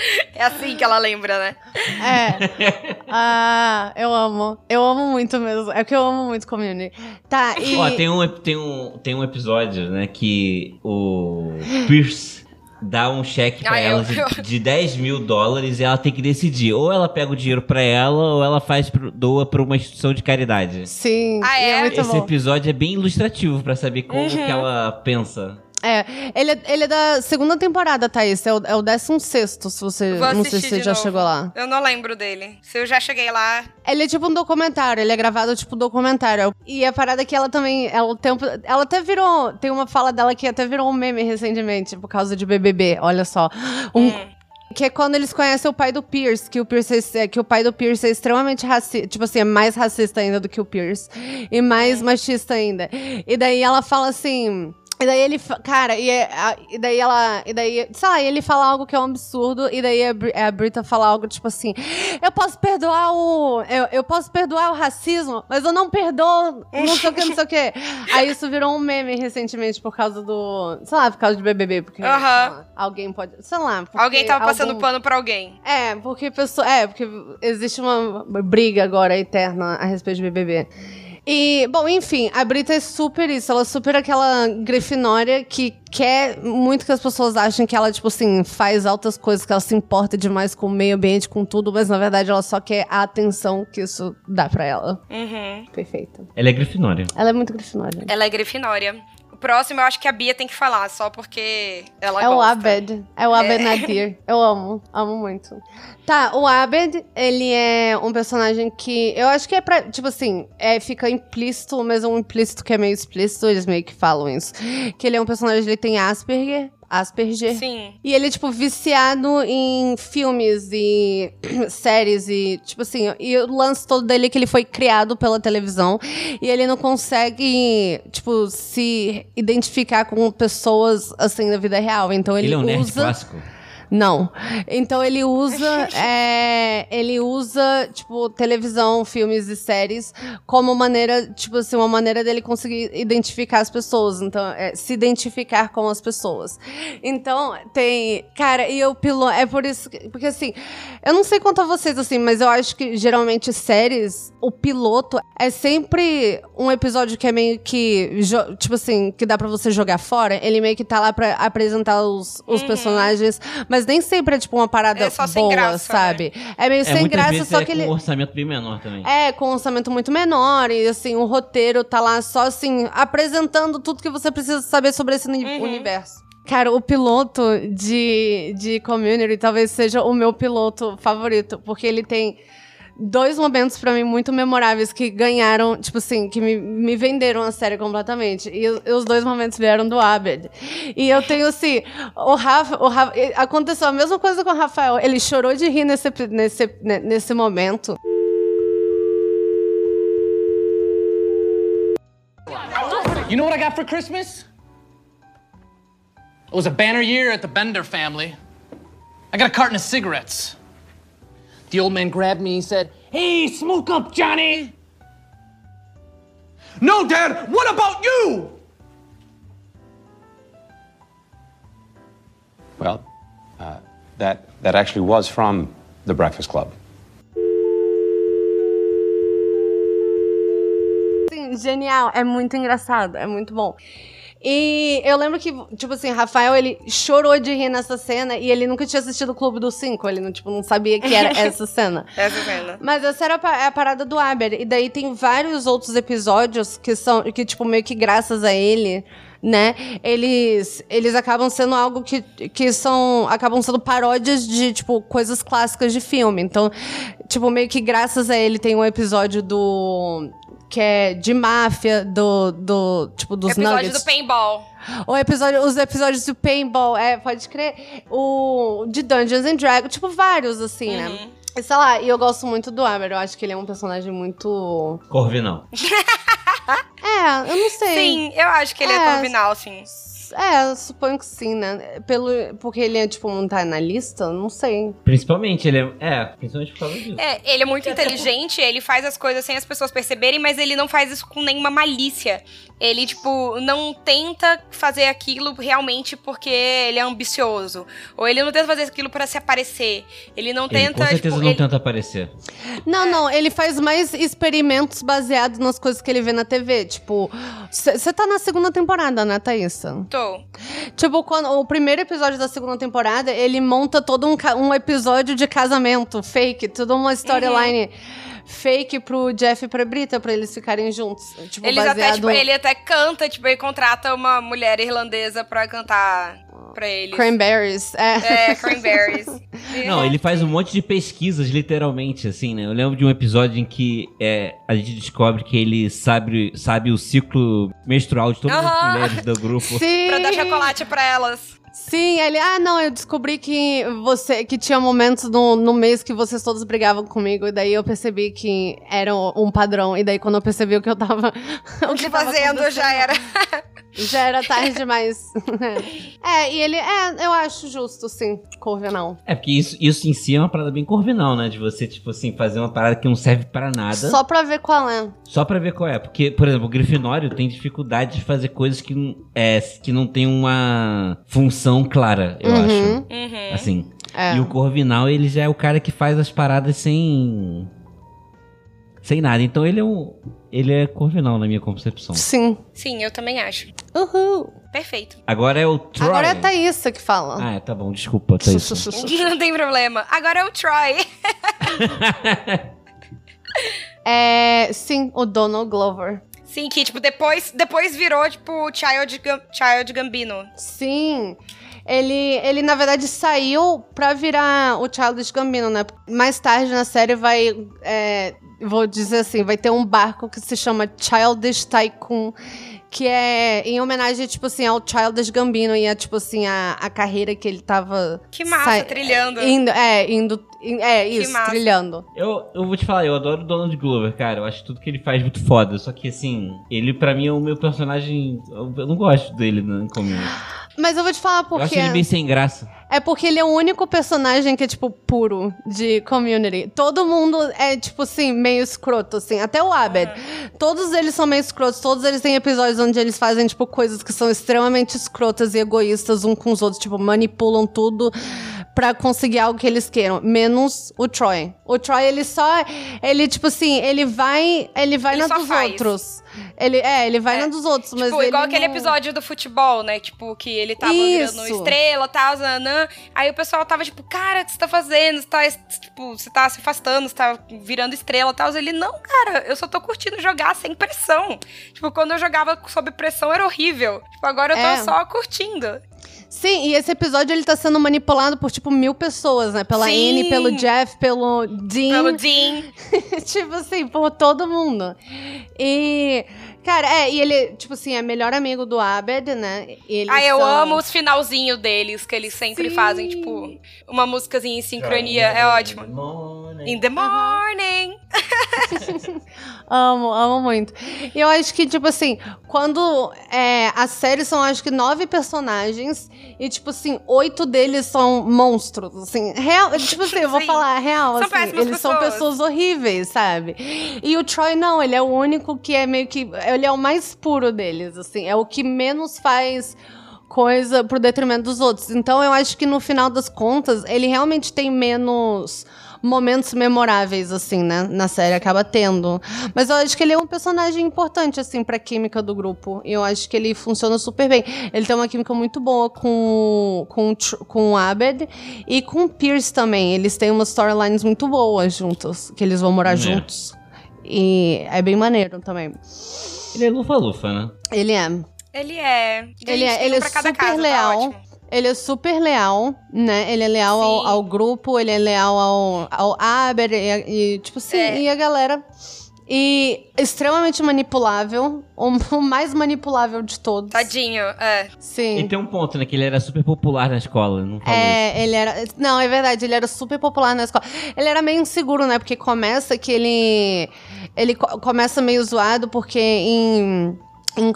É assim que ela lembra, né? É. Ah, eu amo. Eu amo muito mesmo. É que eu amo muito community. Tá, e. Ó, tem um, tem, um, tem um episódio, né, que o Pierce dá um cheque pra Ah, eu- ela de, de 10 mil dólares e ela tem que decidir. Ou ela pega o dinheiro pra ela, ou ela faz pro- doa pra uma instituição de caridade. Sim, Ah, e é? muito Esse bom. episódio é bem ilustrativo pra saber como Uhum. que ela pensa. É, ele, é- ele é da segunda temporada, Thaís. É o, é o 16, se você. Vou Não sei se você já novo. chegou lá. Eu não lembro dele. Se eu já cheguei lá. Ele é tipo um documentário, ele é gravado tipo documentário. E a parada é que ela também, ela, o tempo, ela até virou, tem uma fala dela que até virou um meme recentemente por causa de BBB, olha só. Um, Hum. Que é quando eles conhecem o pai do Pierce, que o Pierce é, que o pai do Pierce é extremamente racista, tipo assim, é mais racista ainda do que o Pierce e mais machista ainda. E daí ela fala assim, e daí ele, cara, e, é- a- e daí ela, e daí, sei lá, ele fala algo que é um absurdo, e daí a, a Brita fala algo tipo assim, eu posso perdoar o, eu, eu posso perdoar o racismo, mas eu não perdoo não sei o que, não sei o que. Aí isso virou um meme recentemente por causa do, sei lá, por causa de BBB, porque Aham. sei lá, alguém pode, sei lá. Alguém tava passando algum- pano pra alguém. é, porque pessoa, é, porque existe uma briga agora eterna a respeito de BBB. E, bom, enfim, a Brita é super isso. Ela é super aquela grifinória que quer muito que as pessoas achem que ela, tipo assim, faz altas coisas, que ela se importa demais com o meio ambiente, com tudo, mas na verdade ela só quer a atenção que isso dá pra ela. Uhum. Perfeita. Ela é grifinória. Ela é muito grifinória. Ela é grifinória. O próximo eu acho que a Bia tem que falar, só porque ela É o gosta. Abed. É o Abed Nadir. Eu amo. Amo muito. Tá, o Abed, ele é um personagem que. Eu acho que é pra. Tipo assim, é, fica implícito, mas é um implícito que é meio explícito, eles meio que falam isso. Que ele é um personagem, ele tem Asperger. Asperger. Sim. E ele é, tipo, viciado em filmes e séries e, tipo assim, e o lance todo dele é que ele foi criado pela televisão e ele não consegue, tipo, se identificar com pessoas, assim, na vida real. Então ele, Ele, é um nerd usa... clássico. Não. Então ele usa. é, ele usa, tipo, televisão, filmes e séries como maneira, tipo assim, uma maneira dele conseguir identificar as pessoas. Então, é, se identificar com as pessoas. Então, tem. Cara, e o piloto. É por isso. que- porque assim, eu não sei quanto a vocês, assim, mas eu acho que geralmente séries, o piloto é sempre um episódio que é meio que. Tipo assim, que dá pra você jogar fora. Ele meio que tá lá pra apresentar os, os personagens, mas nem sempre é tipo uma parada É só sem boa, graça, né? sabe? É meio É, sem graça, vezes só é que com ele. um orçamento bem menor também. É, com um orçamento muito menor. E assim, o roteiro tá lá só assim, apresentando tudo que você precisa saber sobre esse Uhum. universo. Cara, o piloto de, de Community talvez seja o meu piloto favorito, porque ele tem dois momentos pra mim muito memoráveis que ganharam, tipo assim, que me, me venderam a série completamente. E, e os dois momentos vieram do Abed. E eu tenho assim, o Rafa, o Rafa, aconteceu a mesma coisa com o Rafael. Ele chorou de rir nesse, nesse, ne- nesse momento. You know what I got for Christmas? It was a banner year at the Bender family. I got a carton of cigarettes. The old man grabbed me and said, Hey, smoke up, Johnny! No, Dad, what about you? Well, uh, that, that actually was from the Breakfast Club. Sim, genial. É muito engraçado. É muito bom. E eu lembro que, tipo assim, Rafael, ele chorou de rir nessa cena e ele nunca tinha assistido o Clube dos Cinco. Ele não, tipo, não sabia que era essa cena. Essa cena. Mas essa era a pa- a parada do Aber. E daí tem vários outros episódios que são, que, tipo, meio que graças a ele, né? Eles, eles acabam sendo algo que, que são. acabam sendo paródias de, tipo, coisas clássicas de filme. Então, tipo, meio que graças a ele tem um episódio do. Que é de máfia, do. do tipo, dos Episódio nuggets. do paintball. O episódio, os episódios do Paintball, é, pode crer. O de Dungeons and Dragons, tipo, vários, assim, né? Uhum. E sei lá, e eu gosto muito do Amber. Eu acho que ele é um personagem muito. Corvinal. É, eu não sei. Sim, eu acho que ele é, É. corvinal, sim. É, eu suponho que sim, né? Pelo, porque ele é, tipo, não tá na lista? Não sei. Principalmente, ele é. É, principalmente por causa disso. É, ele é muito inteligente, ele faz as coisas sem as pessoas perceberem, mas ele não faz isso com nenhuma malícia. Ele, tipo, não tenta fazer aquilo realmente porque ele é ambicioso. Ou ele não tenta fazer aquilo pra se aparecer. Ele não Ele tenta. com certeza tipo, não ele- tenta aparecer. Não, não, ele faz mais experimentos baseados nas coisas que ele vê na TV. Tipo, você tá na segunda temporada, né, Thaísa? Tô. Tipo, quando o primeiro episódio da segunda temporada, ele monta todo um, um episódio de casamento fake, toda uma storyline fake pro Jeff e pra Brita, pra eles ficarem juntos. Tipo, Eles até, baseado tipo, ele até canta, tipo, ele contrata uma mulher irlandesa pra cantar pra ele. Cranberries. É. É, Cranberries. Não, ele faz um monte de pesquisas, literalmente, assim, né? Eu lembro de um episódio em que é, a gente descobre que ele sabe, sabe o ciclo menstrual de todas as Aham. mulheres do grupo. Sim. pra dar chocolate pra elas. Sim, ele, ah, não, eu descobri que você que tinha momentos no, no mês que vocês todos brigavam comigo, e daí eu percebi que era um padrão, e daí quando eu percebi o que eu tava. o que tava fazendo já era. Já era tarde demais. é, e ele, é, eu acho justo, sim, Corvinal. É, porque isso, isso em si é uma parada bem corvinal, né? De você, tipo assim, fazer uma parada que não serve pra nada. Só pra ver qual é. Só pra ver qual é. Porque, por exemplo, o Grifinório tem dificuldade de fazer coisas que, não- é, que não tem uma função clara, eu Uhum. acho. Uhum. Assim. É. E o Corvinal, ele já é o cara que faz as paradas sem. Sem nada. Então ele é um. Ele é Corvinal na minha concepção. Sim. Sim, eu também acho. Uhul. Perfeito. Agora é o Troy. Agora é a Thaísa que fala. Ah, é, tá bom, desculpa, Thaís. Não tem problema. Agora é o Troy. é, sim, o Donald Glover. Sim, que, tipo, depois, depois virou, tipo, Child, Gam- Child Gambino. Sim. Ele, ele, na verdade, saiu pra virar o Childish Gambino, né? Mais tarde na série vai. é, vou dizer assim, vai ter um barco que se chama Childish Tycoon. Que é em homenagem, tipo assim, ao Childish Gambino e a, tipo assim, a, a carreira que ele tava. Que massa, trilhando. Indo, é, indo. É, isso, trilhando. Eu, eu vou te falar, eu adoro o Donald Glover, cara. Eu acho tudo que ele faz muito foda. Só que, assim, ele pra mim é o meu personagem. Eu eu não gosto dele no comigo. Mas eu vou te falar Eu acho porque. ele bem sem graça. É porque ele é o único personagem que é, tipo, puro de community. Todo mundo é, tipo assim, meio escroto, assim. Até o Abed. Todos eles são meio escrotos. Todos eles têm episódios onde eles fazem, tipo, coisas que são extremamente escrotas e egoístas um com os outros. Tipo, manipulam tudo pra conseguir algo que eles queiram. Menos o Troy. O Troy, ele só... Ele, tipo assim, ele vai... Ele vai Ele na dos faz. outros. Ele, é, ele vai na dos outros, mas Tipo, igual aquele não- episódio do futebol, né? Tipo, que ele tava virando Isso. estrela, tal, zanã. Aí o pessoal tava tipo, cara, o que você tá fazendo? Você tá, tipo, você tá se afastando, você tá virando estrela, tal. Ele, não, cara, eu só tô curtindo jogar sem pressão. Tipo, quando eu jogava sob pressão era horrível. Tipo, agora eu tô É. só curtindo. Sim, e esse episódio ele tá sendo manipulado por, tipo, mil pessoas, né? Pela Sim. Anne, pelo Jeff, pelo Dean. Pelo Dean. tipo assim, por todo mundo. E. Cara, é, e ele, tipo assim, é melhor amigo do Abed, né? Eles Ah, eu são- amo os finalzinhos deles, que eles sempre Sim. fazem, tipo, uma músicazinha em sincronia. É ótimo. In the morning. Amo, amo muito. E eu acho que, tipo assim, quando é, a série são, acho que, nove personagens e, tipo assim, oito deles são monstros, assim. Real, tipo assim, eu vou Sim. falar real, São assim. Eles são pessoas. pessoas horríveis, sabe? E o Troy, não, ele é o único que é meio que... Ele é o mais puro deles, assim. É o que menos faz coisa pro detrimento dos outros. Então eu acho que no final das contas, ele realmente tem menos momentos memoráveis, assim, né? Na série, acaba tendo. Mas eu acho que ele é um personagem importante, assim, pra química do grupo. E eu acho que ele funciona super bem. Ele tem uma química muito boa com, com, com o Abed e com o Pierce também. Eles têm umas storylines muito boas juntos, que eles vão morar É. juntos. E é bem maneiro também. Ele é lufa-lufa, né? Ele é. Ele é. Ele Gente, é, ele um é pra cada super casa, tá leal. ótimo. Ele é super leal, né? Ele é leal ao, ao grupo, ele é leal ao, ao Aber e, e, tipo assim, É. e a galera. E extremamente manipulável. O, o mais manipulável de todos. Tadinho, é. Sim. E tem um ponto, né? Que ele era super popular na escola, não falou isso. É, ele era. Não, é verdade, ele era super popular na escola. Ele era meio inseguro, né? Porque começa que ele. Ele co- começa meio zoado porque em.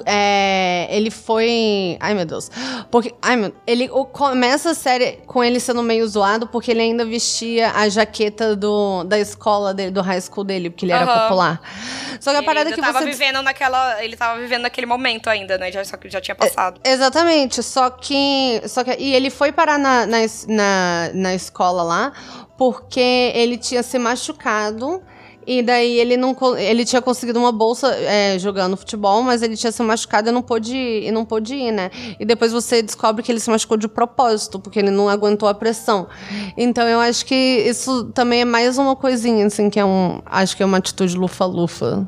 É, ele foi. Ai, meu Deus. Porque. Ai, meu. Ele o- começa a série com ele sendo meio zoado porque ele ainda vestia a jaqueta do, da escola dele, do high school dele, porque ele era Aham. popular. Só que a parada ainda que tava você. vivendo naquela. Ele tava vivendo naquele momento ainda, né? Já, só que já tinha passado. Exatamente, só que, só que. E ele foi parar na, na, na, na escola lá porque ele tinha se machucado. E daí ele não ele tinha conseguido uma bolsa é, jogando futebol, mas ele tinha se machucado e não pôde ir, e não pôde ir, né? E depois você descobre que ele se machucou de propósito, porque ele não aguentou a pressão. Então eu acho que isso também é mais uma coisinha, assim, que é um. Acho que é uma atitude lufa-lufa.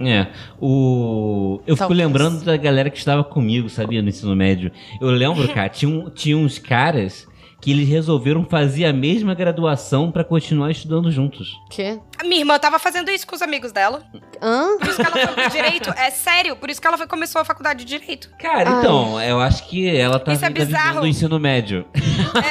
É. O... Eu fico Talvez. lembrando da galera que estava comigo, sabia, no ensino médio. Eu lembro, cara, tinha, um- tinha uns caras que eles resolveram fazer a mesma graduação pra continuar estudando juntos. Quê? A minha irmã tava fazendo isso com os amigos dela. Hã? Por isso que ela foi pro direito. É sério, por isso que ela foi- começou a faculdade de direito. Cara, Ai. então, eu acho que ela tá Isso é bizarro. o ensino médio.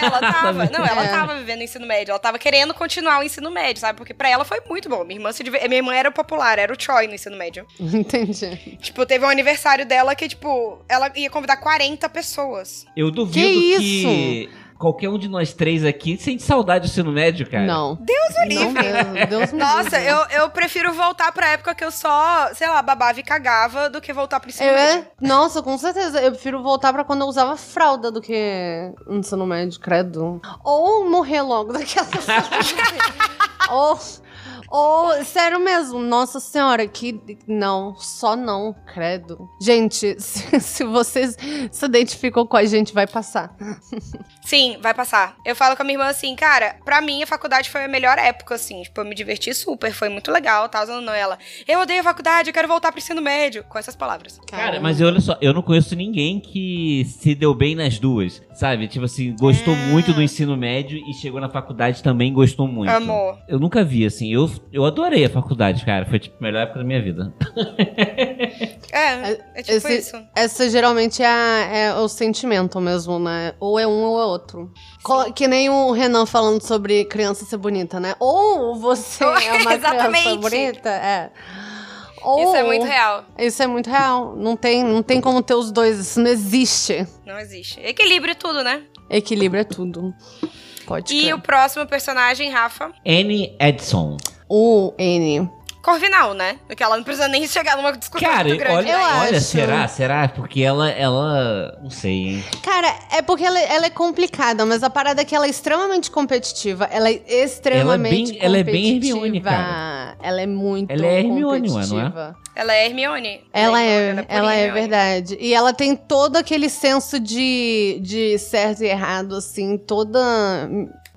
Ela tava. Não, ela É. tava vivendo o ensino médio. Ela tava querendo continuar o ensino médio, sabe? Porque pra ela foi muito bom. Minha irmã, se diver- minha irmã era o popular, era o Troy no ensino médio. Entendi. Tipo, teve um aniversário dela que, tipo, ela ia convidar 40 pessoas. Eu duvido Que que, qualquer um de nós três aqui sente saudade do ensino médio, cara. Não. Deus me Não livre. mesmo, Deus me Nossa, livre. eu, eu prefiro voltar pra época que eu só, sei lá, babava e cagava do que voltar pro ensino Eu médio. é, nossa, com certeza. Eu prefiro voltar pra quando eu usava fralda do que ensino médio, credo. Ou morrer logo daquela. ou, ou, sério mesmo, nossa senhora, que. Não, só não, credo. Gente, se, se vocês se identificam com a gente, vai passar. Sim, vai passar. Eu falo com a minha irmã assim, cara, pra mim a faculdade foi a melhor época, assim. Tipo, eu me diverti super, foi muito legal, tá? Não, ela, eu odeio a faculdade, eu quero voltar pro ensino médio. Com essas palavras. Cara, mas olha só, eu não conheço ninguém que se deu bem nas duas, sabe? Tipo assim, gostou É. muito do ensino médio e chegou na faculdade também gostou muito. Amor. Eu nunca vi, assim, eu, eu adorei a faculdade, cara. Foi tipo a melhor época da minha vida. É, é tipo Esse- isso. Essa geralmente é, a- é o sentimento mesmo, né? Ou é um ou é outro. Que nem o Renan falando sobre criança ser bonita, né? Ou você é uma criança bonita, é. Ou, Isso é muito real. Isso é muito real. Não tem, não tem como ter os dois. Isso não existe. Não existe. Equilíbrio tudo, né? Equilíbrio é tudo. Pode E crer. o próximo personagem, Rafa, Annie Edson. O N. Corvinal, né? Porque ela não precisa nem chegar numa discussão Cara, muito grande. olha, olha será? Será? Porque ela, ela. Não sei, hein? Cara, é porque ela, ela é complicada, mas a parada é que ela é extremamente competitiva. Ela é extremamente bem- ela é bem competitiva. Hermione, cara. Ela é muito Ela é Hermione, ué, não é? competitiva. Ela é Hermione. Ela é, Hermione, ela é Hermione. verdade. E ela tem todo aquele senso de, de certo e errado, assim, toda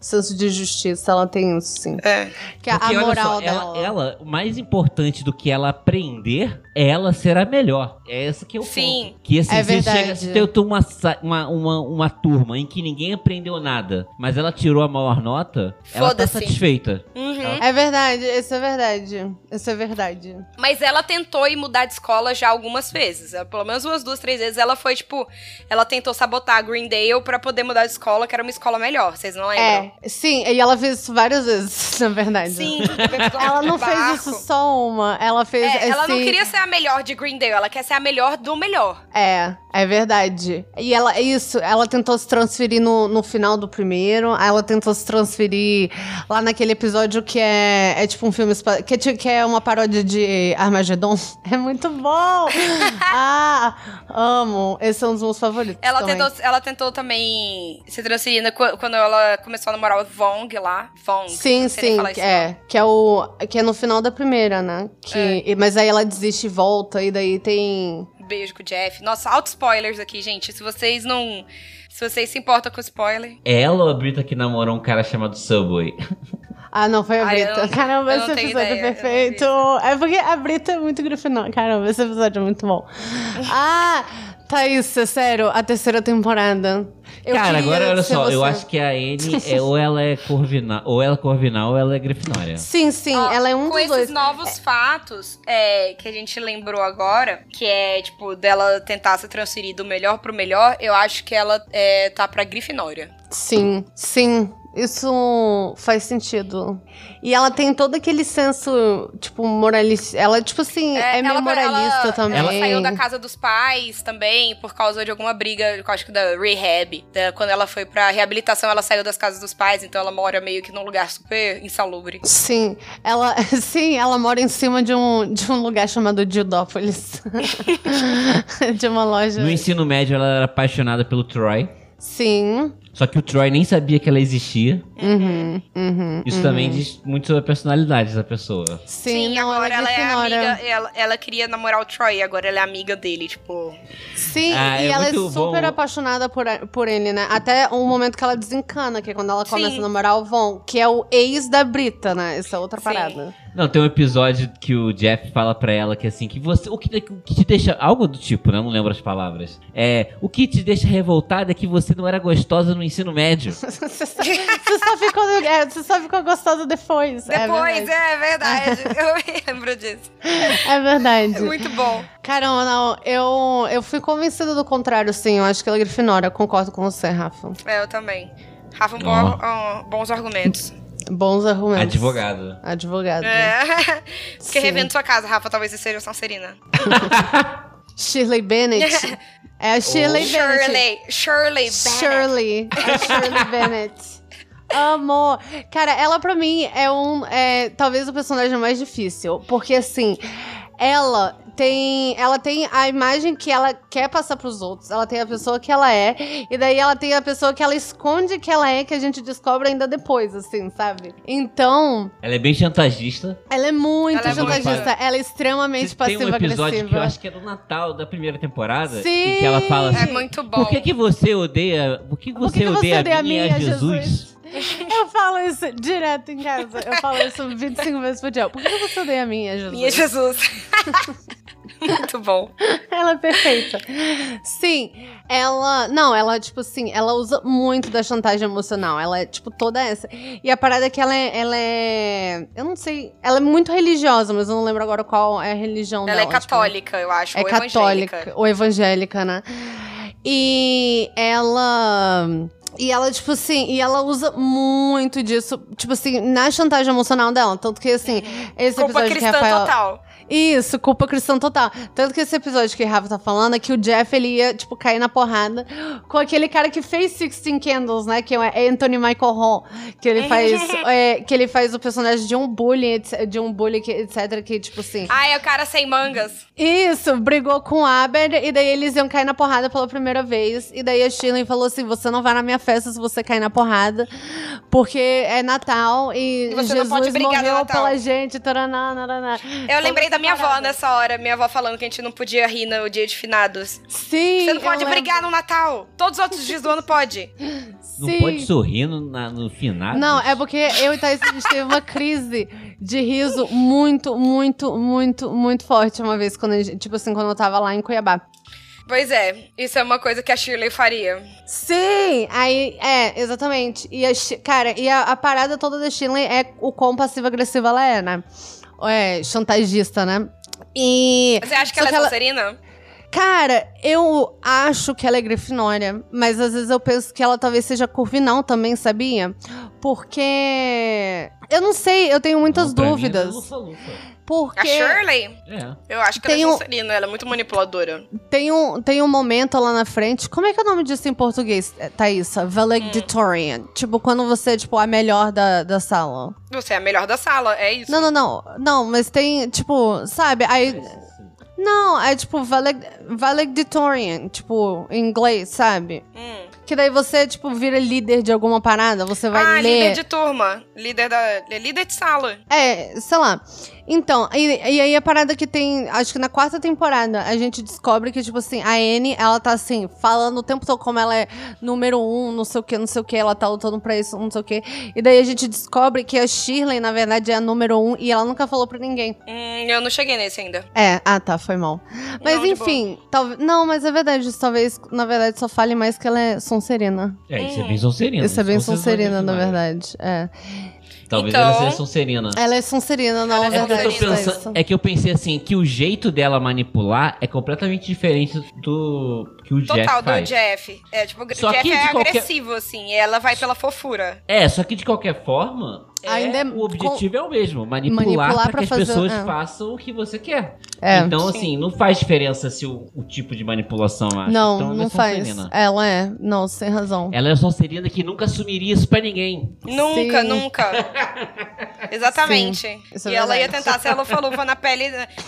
senso de justiça, ela tem isso, sim. É. Que é a Porque, olha moral só, dela. ela, ela, o mais importante do que ela aprender é ela ser a melhor. É essa que é o Sim. ponto. Que assim, É se verdade. chega, se tem uma, uma, uma, uma turma em que ninguém aprendeu nada, mas ela tirou a maior nota, ela tá satisfeita. Uhum. É verdade, isso é verdade. Isso é verdade. Mas ela tentou ir mudar de escola já algumas vezes. Pelo menos umas duas, três vezes. Ela foi, tipo... Ela tentou sabotar a Greendale pra poder mudar de escola, que era uma escola melhor. Vocês não lembram? É, sim, e ela fez isso várias vezes, na verdade. Sim. Ela não fez isso só uma, ela fez É, ela não queria ser a melhor de Greendale. Ela quer ser a melhor do melhor. É, é verdade. E ela, isso, ela tentou se transferir no, no final do primeiro, aí ela tentou se transferir lá naquele episódio que é, é tipo um filme, que é, que é uma paródia de Armagedon. É muito bom! ah, amo. Esse é um dos meus favoritos Ela também. tentou, ela tentou também se transferir qu- quando ela começou a namorar o Vong lá. Vong. Sim, sim, esse é. Que é o. Que é no final da primeira, né? Que, É. Mas aí ela desiste e volta, e daí tem. Beijo com o Jeff. Nossa, alto spoilers aqui, gente. Se vocês não. Se vocês se importam com spoiler. Ela ou a Brita que namorou um cara chamado Subway? Ah, não, foi a Ai, Brita. não- Caramba, esse episódio ideia, é não vi perfeito. É porque a Brita é muito grifinória. Caramba, esse episódio é muito bom. ah, Thaís, é sério, a terceira temporada. Eu Cara, agora olha só, eu você. acho que a Anne é ou ela é Corvinal, ou ela é Corvinal ou ela é Grifinória. Sim, sim, Ó, ela é um com dos esses dois. novos fatos é, que a gente lembrou agora, que é, tipo, dela tentar se transferir do melhor pro melhor, eu acho que ela é, tá pra Grifinória. Sim, sim. Isso faz sentido. E ela tem todo aquele senso, tipo, moralista. Ela, tipo assim, é, meio ela, moralista ela- também. Ela saiu da casa dos pais também por causa de alguma briga, eu acho que da rehab. Da- quando ela foi pra reabilitação, ela saiu das casas dos pais, então ela mora meio que num lugar super insalubre. Sim, ela, sim, ela mora em cima de um, de um lugar chamado Dildópolis. de uma loja. No ensino médio ela era apaixonada pelo Troy, Sim. só que o Troy nem sabia que ela existia. Uhum, uhum, Isso uhum. também diz muito sobre a personalidade da pessoa. Sim, Sim, não, agora ela, ela é é Grifinória. amiga. Ela, ela queria namorar o Troy, agora ela é amiga dele, tipo. Sim, Ah, e é ela é super bom. apaixonada por, por ele, né? Até o momento que ela desencana, que é quando ela começa Sim. a namorar o Von, que é o ex da Brita, né? Essa é outra Sim. parada. Não, tem um episódio que o Jeff fala pra ela que assim, que você. O que, o que te deixa. Algo do tipo, né? Eu Não lembro as palavras. É. O que te deixa revoltada é que você não era gostosa no ensino médio. você, só, você só ficou, é, você só ficou gostosa depois. Depois, é é verdade. eu me lembro disso. verdade. É verdade. É muito bom. Caramba, não, eu, eu fui convencida do contrário, sim. Eu acho que ela é Grifinória. Eu concordo com você, Rafa. É, eu também. Rafa, um bom- Ó. um, bons argumentos. Bons argumentos. Advogado. Advogado. É. Sim. revendo sua casa, Rafa. Talvez você seja Sonserina. Shirley Bennett. É a Shirley Bennett. Shirley. Shirley Bennett. Shirley. A Shirley Bennett. Amor. Cara, ela pra mim é um. É, talvez o personagem mais difícil. Porque assim, ela tem. Ela tem a imagem que ela quer passar pros outros. Ela tem a pessoa que ela é. E daí ela tem a pessoa que ela esconde que ela é, que a gente descobre ainda depois, assim, sabe? Então, Ela é bem chantagista. ela é muito Ela é muito- chantagista. Ela é extremamente Tem um episódio passiva-agressiva. que eu acho que é do Natal da primeira temporada. Sim! Em que ela fala assim. É muito bom. Por que, que você odeia. Por que, Por você, que que você odeia, odeia a mim e a Jesus? Eu falo isso direto em casa. Eu falo isso 25 vezes por dia. Por que você odeia a minha, Jesus? Minha Jesus. muito bom. Ela é perfeita. Sim, ela. Não, ela, tipo assim, ela usa muito da chantagem emocional. Ela é, tipo, toda essa. E a parada é que ela é. Ela é eu não sei. Ela é muito religiosa, mas eu não lembro agora qual é a religião Ela dela. é católica, eu acho. É ou evangélica. católica, ou evangélica, né? E ela. E ela, tipo assim, e ela usa muito disso, tipo assim, na chantagem emocional dela. Tanto que, assim, esse Culpa episódio que Rafael. total. Isso, culpa cristã total. Tanto que esse episódio que o Rafa tá falando é que o Jeff, ele ia, tipo, cair na porrada com aquele cara que fez Sixteen Candles, né? Que é Anthony Michael Hall. Que ele faz, é, que ele faz o personagem de um bully, etc- de um bully, que- etc. Que, tipo assim... Ai, é o cara sem mangas. Isso, brigou com o Aber e daí eles iam cair na porrada pela primeira vez. E daí a Shirley falou assim: você não vai na minha festa se você cair na porrada, porque é Natal e, E você não Jesus pode brigar morreu Natal." pela gente. Taraná, naraná. Eu lembrei da minha avó nessa hora, minha avó falando que a gente não podia rir no dia de finados. Sim. Você não pode lembro. brigar no Natal. Todos os outros dias do ano pode. Não Sim. pode sorrir no, na- no final. Não, é porque eu e Thaís, a gente teve uma crise de riso muito, muito, muito, muito forte uma vez, quando gente, tipo assim, quando eu tava lá em Cuiabá. Pois é, isso é uma coisa que a Shirley faria. Sim! Aí, é, exatamente. E a, cara, e a, a parada toda da Shirley é o quão passiva-agressiva ela é, né? É, chantagista, né? E. Você acha que ela é Sonserina? Cara, eu acho que ela é Grifinória, mas às vezes eu penso que ela talvez seja Corvinal também, sabia? Porque. Eu não sei, eu tenho muitas Não, mim, dúvidas. é lufa-lufa. Porque. A Shirley? É. Eu acho que Tem ela é um- Sonserina, ela é muito manipuladora. Tem um, tem um momento lá na frente. Como é que é o nome disso em português, eh, Thaísa? Valedictorian. Tipo, quando você é, tipo, a melhor da, da sala. Você é a melhor da sala, é isso. Não, não, não. Não, mas tem, tipo, sabe? Aí. Não, é tipo valed, valedictorian, tipo, em inglês, sabe? Hum. Que daí você, tipo, vira líder de alguma parada, você vai ah, ler. líder de turma. Líder da. é Líder de sala. É, sei lá. Então, e, e aí a parada que tem, acho que na quarta temporada, a gente descobre que, tipo assim, a Anne, ela tá assim, falando o tempo todo como ela é número um, não sei o que, não sei o que, ela tá lutando pra isso, não sei o que. E daí a gente descobre que a Shirley, na verdade, é a número um e ela nunca falou pra ninguém. Hum, eu não cheguei nesse ainda. É, ah tá, foi mal. Mas Não, enfim, talvez. Não, mas é verdade, talvez, na verdade, só fale mais que ela é Sonserina. É, isso é bem Sonserina. Isso é bem fosse Sonserina, na verdade. É. Talvez Então- ela seja Sonserina. Ela é Sonserina, não, Ela é é É, verdade. pensando- é que eu pensei assim, que o jeito dela manipular é completamente diferente do que o Jeff Total, do. Jeff. É, tipo, o Só Jeff é qualquer- agressivo, assim. E ela vai pela fofura. É, só que de qualquer forma, é- Ainda é o objetivo é o mesmo, manipular, Manipular pra pra que as fazer- pessoas é. façam o que você quer. É. Então, assim, não faz diferença se o, o tipo de manipulação, acho. Não, então, ela não é faz. Sonserina. Ela é. Não, sem razão. Ela é Sonserina que nunca assumiria isso pra ninguém. Nunca, Sim. nunca. Exatamente. Sim, é e ela ia tentar ser a lufa-lufa na pele.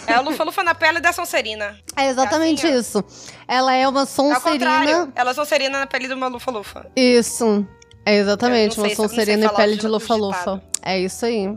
É a lufa-lufa na pele da Sonserina. É exatamente assim, isso. Ela é uma Ao contrário, Sonserina. ela é Sonserina na pele de uma lufa-lufa. Isso. É exatamente, uma Sonserina e pele de- lufa-lufa. É isso aí.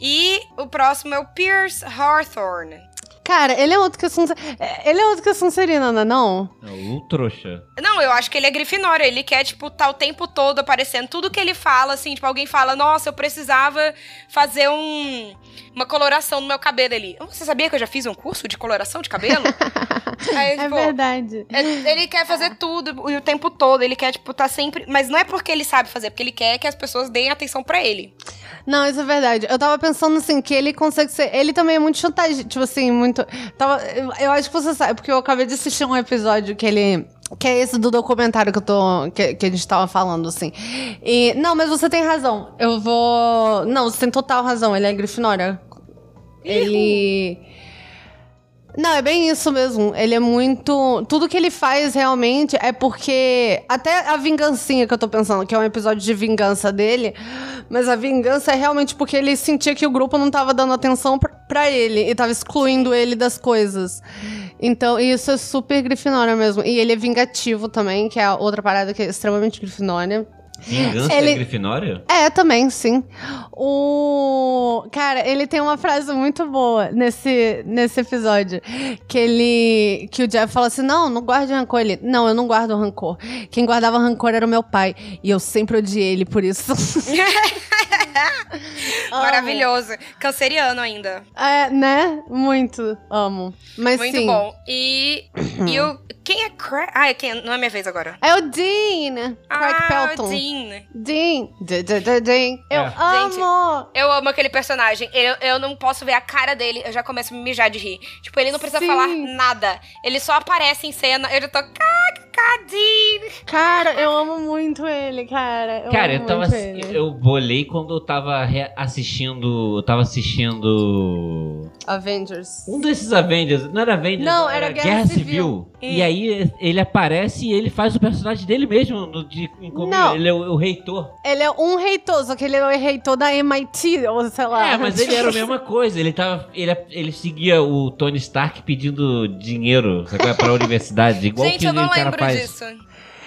E o próximo é o Pierce Hawthorne. Cara, ele é outro que é Sonserina. Ele é outro que é Sonserina, não é não? É o trouxa. Não, eu acho que ele é Grifinória. Ele quer, tipo, tá o tempo todo aparecendo. Tudo que ele fala, assim, tipo, alguém fala, nossa, eu precisava fazer um, uma coloração no meu cabelo ali. "Oh, Você sabia que eu já fiz um curso de coloração de cabelo? Aí, É tipo, verdade. é- Ele quer fazer tudo e o tempo todo. Ele quer, tipo, tá sempre. Mas não é porque ele sabe fazer, é porque ele quer que as pessoas deem atenção pra ele. Não, isso é verdade. Eu tava pensando assim, que ele consegue ser. Ele também é muito chantagem. Tipo assim, muito. Tava, eu, eu acho que você sabe, porque eu acabei de assistir um episódio que ele. Que é esse do documentário que eu tô. Que, que a gente tava falando, assim. E. Não, mas você tem razão. Eu vou. Não, você tem total razão. Ele é Grifinória. Ele. Não, é bem isso mesmo. Ele é muito. Tudo que ele faz realmente é porque. Até a vingancinha que eu tô pensando, que é um episódio de vingança dele. Mas a vingança é realmente porque ele sentia que o grupo não tava dando atenção pra ele e tava excluindo ele das coisas. Então, isso é super Grifinória mesmo. E ele é vingativo também, que é outra parada que é extremamente Grifinória. Vingança Ele- é Grifinória? É, também, sim. O. Cara, ele tem uma frase muito boa nesse, nesse episódio. Que ele. Que o Jeff fala assim: não, não guarde rancor. Ele. Não, eu não guardo rancor. Quem guardava rancor era o meu pai. E eu sempre odiei ele por isso. Amo. Maravilhoso. Canceriano ainda. É, né? Muito. Amo. Mas Muito sim. bom. E. e o. Quem é Craig? Ah, é quem? Não é minha vez agora. É o Dean. Craig ah, Pelton. o Dean. Dean. Dean. Eu É. amo. Eu amo aquele personagem. Eu, eu não posso ver a cara dele, eu já começo a me mijar de rir. Tipo, ele não precisa Sim. falar nada. Ele só aparece em cena, eu já tô. "Ah, Cadê? Cara, eu amo muito ele, cara. Eu Cara, amo eu tava. muito assi- ele. Eu bolei quando eu tava assistindo. Eu tava assistindo. Avengers. Um desses Avengers. Não era Avengers, Não, era Guerra Civil. E aí ele aparece e ele faz o personagem dele mesmo no, de, comum. Não. Ele é o, o reitor. Ele é um reitor, só que ele é o reitor da MIT, ou sei lá. É, mas ele era a mesma coisa. Ele tava. Ele, ele seguia o Tony Stark pedindo dinheiro sabe, pra universidade. Igual Gente, que eu não o cara lembro faz. disso.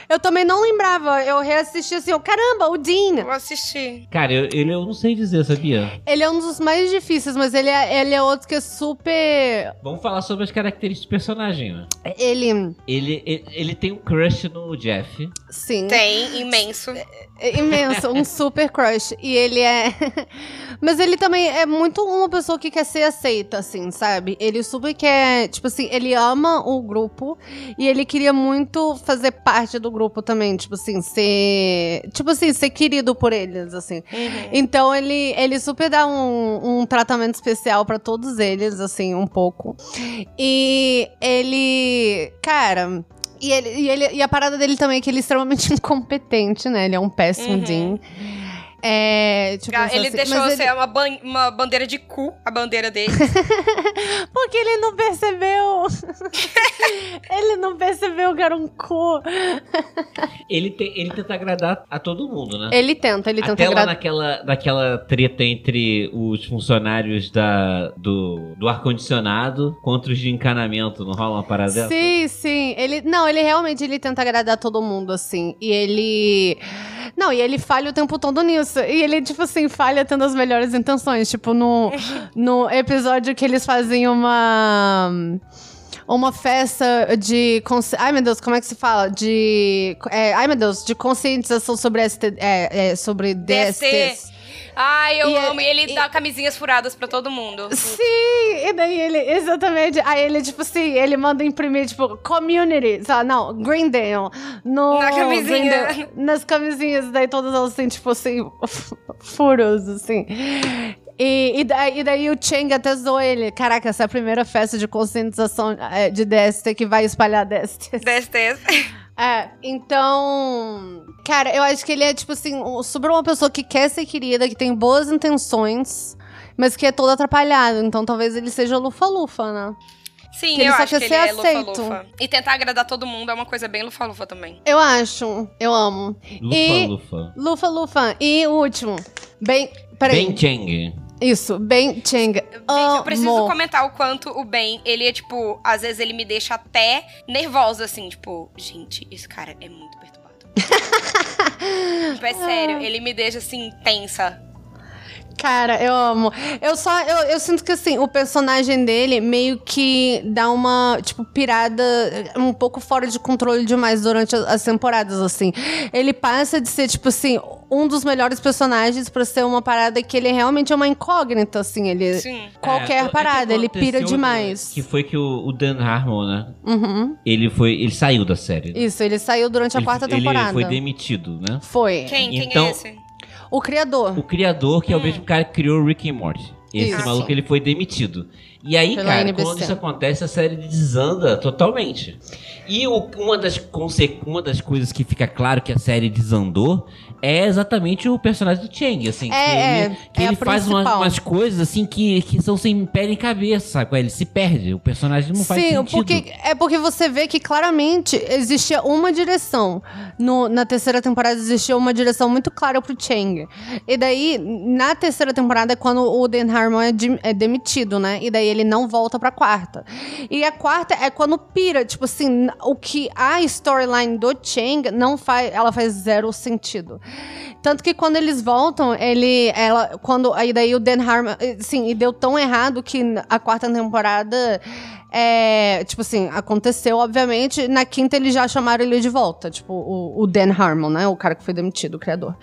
Eu também não lembrava. Eu reassisti assim, oh, caramba, o Dean. Vou assistir. Cara, eu, ele eu não sei dizer, sabia? Ele é um dos mais difíceis, mas ele é, ele é outro que é super. Vamos falar sobre as características do personagem, né? Ele. Ele, ele, ele tem um crush no Jeff. Sim. Tem, imenso. É imenso, um super crush. E ele é. Mas ele também é muito uma pessoa que quer ser aceita, assim, sabe? Ele super quer. Tipo assim, ele ama o grupo e ele queria muito fazer parte do grupo também. Tipo assim, ser. Tipo assim, ser querido por eles, assim. Uhum. Então ele, ele super dá um, um tratamento especial pra todos eles, assim, um pouco. E ele. Cara. E, ele, e, ele, e a parada dele também é que ele é extremamente incompetente, né? Ele é um péssimo Uhum. Dean. É, tipo, Ah, Ele assim, deixou ser uma, ban- uma bandeira de cu, a bandeira dele. Porque ele não percebeu. ele não percebeu que era um cu. Ele, tem, ele tenta agradar a todo mundo, né? Ele tenta, ele tenta Até agradar. naquela, naquela treta entre os funcionários da, do, do ar-condicionado contra os de encanamento, não rola uma parada dessa? Sim, sim. Ele, não, ele realmente ele tenta agradar todo mundo, assim. E ele. Não, e ele falha o tempo todo nisso. E ele, tipo assim, falha tendo as melhores intenções. Tipo, no, no episódio que eles fazem uma. Uma festa de. Ai, meu Deus, como é que se fala? De. é, ai, meu Deus, de conscientização sobre, ST, é, é, sobre DSTs. Ai, eu E é- amo. E ele dá camisinhas furadas pra todo mundo. Sim, e daí ele, exatamente. Aí ele, tipo assim, ele manda imprimir, tipo, community, sabe? Não, Greendale. No Na camisinha. Greendale, nas camisinhas, daí todas elas têm, tipo assim, furos, assim. E, e, daí, e daí o Chang até zoou ele. Caraca, essa é a primeira festa de conscientização é, de DST que vai espalhar DST. DSTs. É, então. Cara, eu acho que ele é, tipo assim, super uma pessoa que quer ser querida, que tem boas intenções, mas que é todo atrapalhado. Então talvez ele seja lufa-lufa, né? Sim, Que eu acho que ele ser é aceito. lufa-lufa. E tentar agradar todo mundo é uma coisa bem lufa-lufa também. Eu acho. Eu amo. Lufa, e... lufa. Lufa-lufa. E o último. Bem. Peraí. Ben Chang. Isso, Ben Chang. Gente, eu preciso comentar o quanto o Ben, ele é, tipo, às vezes ele me deixa até nervosa, assim, tipo, gente, esse cara é muito perturbado. tipo, é sério, ele me deixa, assim, tensa. Cara, eu amo. Eu só. Eu, eu sinto que assim, o personagem dele meio que dá uma, tipo, pirada um pouco fora de controle demais durante as, as temporadas, assim. Ele passa de ser, tipo assim, um dos melhores personagens pra ser uma parada que ele realmente é uma incógnita, assim. Ele. Sim. Qualquer É, é parada, ele pira demais. Que foi que o, o Dan Harmon, né? Uhum. Ele foi. Ele saiu da série. né? Isso, ele saiu durante a Ele- quarta temporada. Ele foi demitido, né? Foi. Quem? Quem Então- é esse? O criador. O criador, que é o mesmo cara que criou o Rick and Morty. Esse Isso. maluco, ele foi demitido. E aí, Pela cara, NBC. quando isso acontece, a série desanda totalmente. E o- uma, das conse- uma das coisas que fica claro que a série desandou é exatamente o personagem do Chang, assim. que É, ele, é, que é ele faz umas, umas coisas, assim, que, que são sem pé nem cabeça, sabe? Ele se perde, o personagem não faz Sim, sentido. porque é porque você vê que claramente existia uma direção. No- na terceira temporada existia uma direção muito clara pro Chang. E daí, na terceira temporada é quando o Dan Harmon é, de- é demitido, né? E daí ele não volta pra quarta. E a quarta é quando pira, tipo assim, o que a storyline do Chang não faz, ela faz zero sentido. Tanto que quando eles voltam, ele, ela, quando, aí daí o Dan Harmon, eh, sim, e deu tão errado que a quarta temporada, é, tipo assim, aconteceu, obviamente, na quinta eles já chamaram ele de volta, tipo, o, o Dan Harmon, né, o cara que foi demitido, o criador.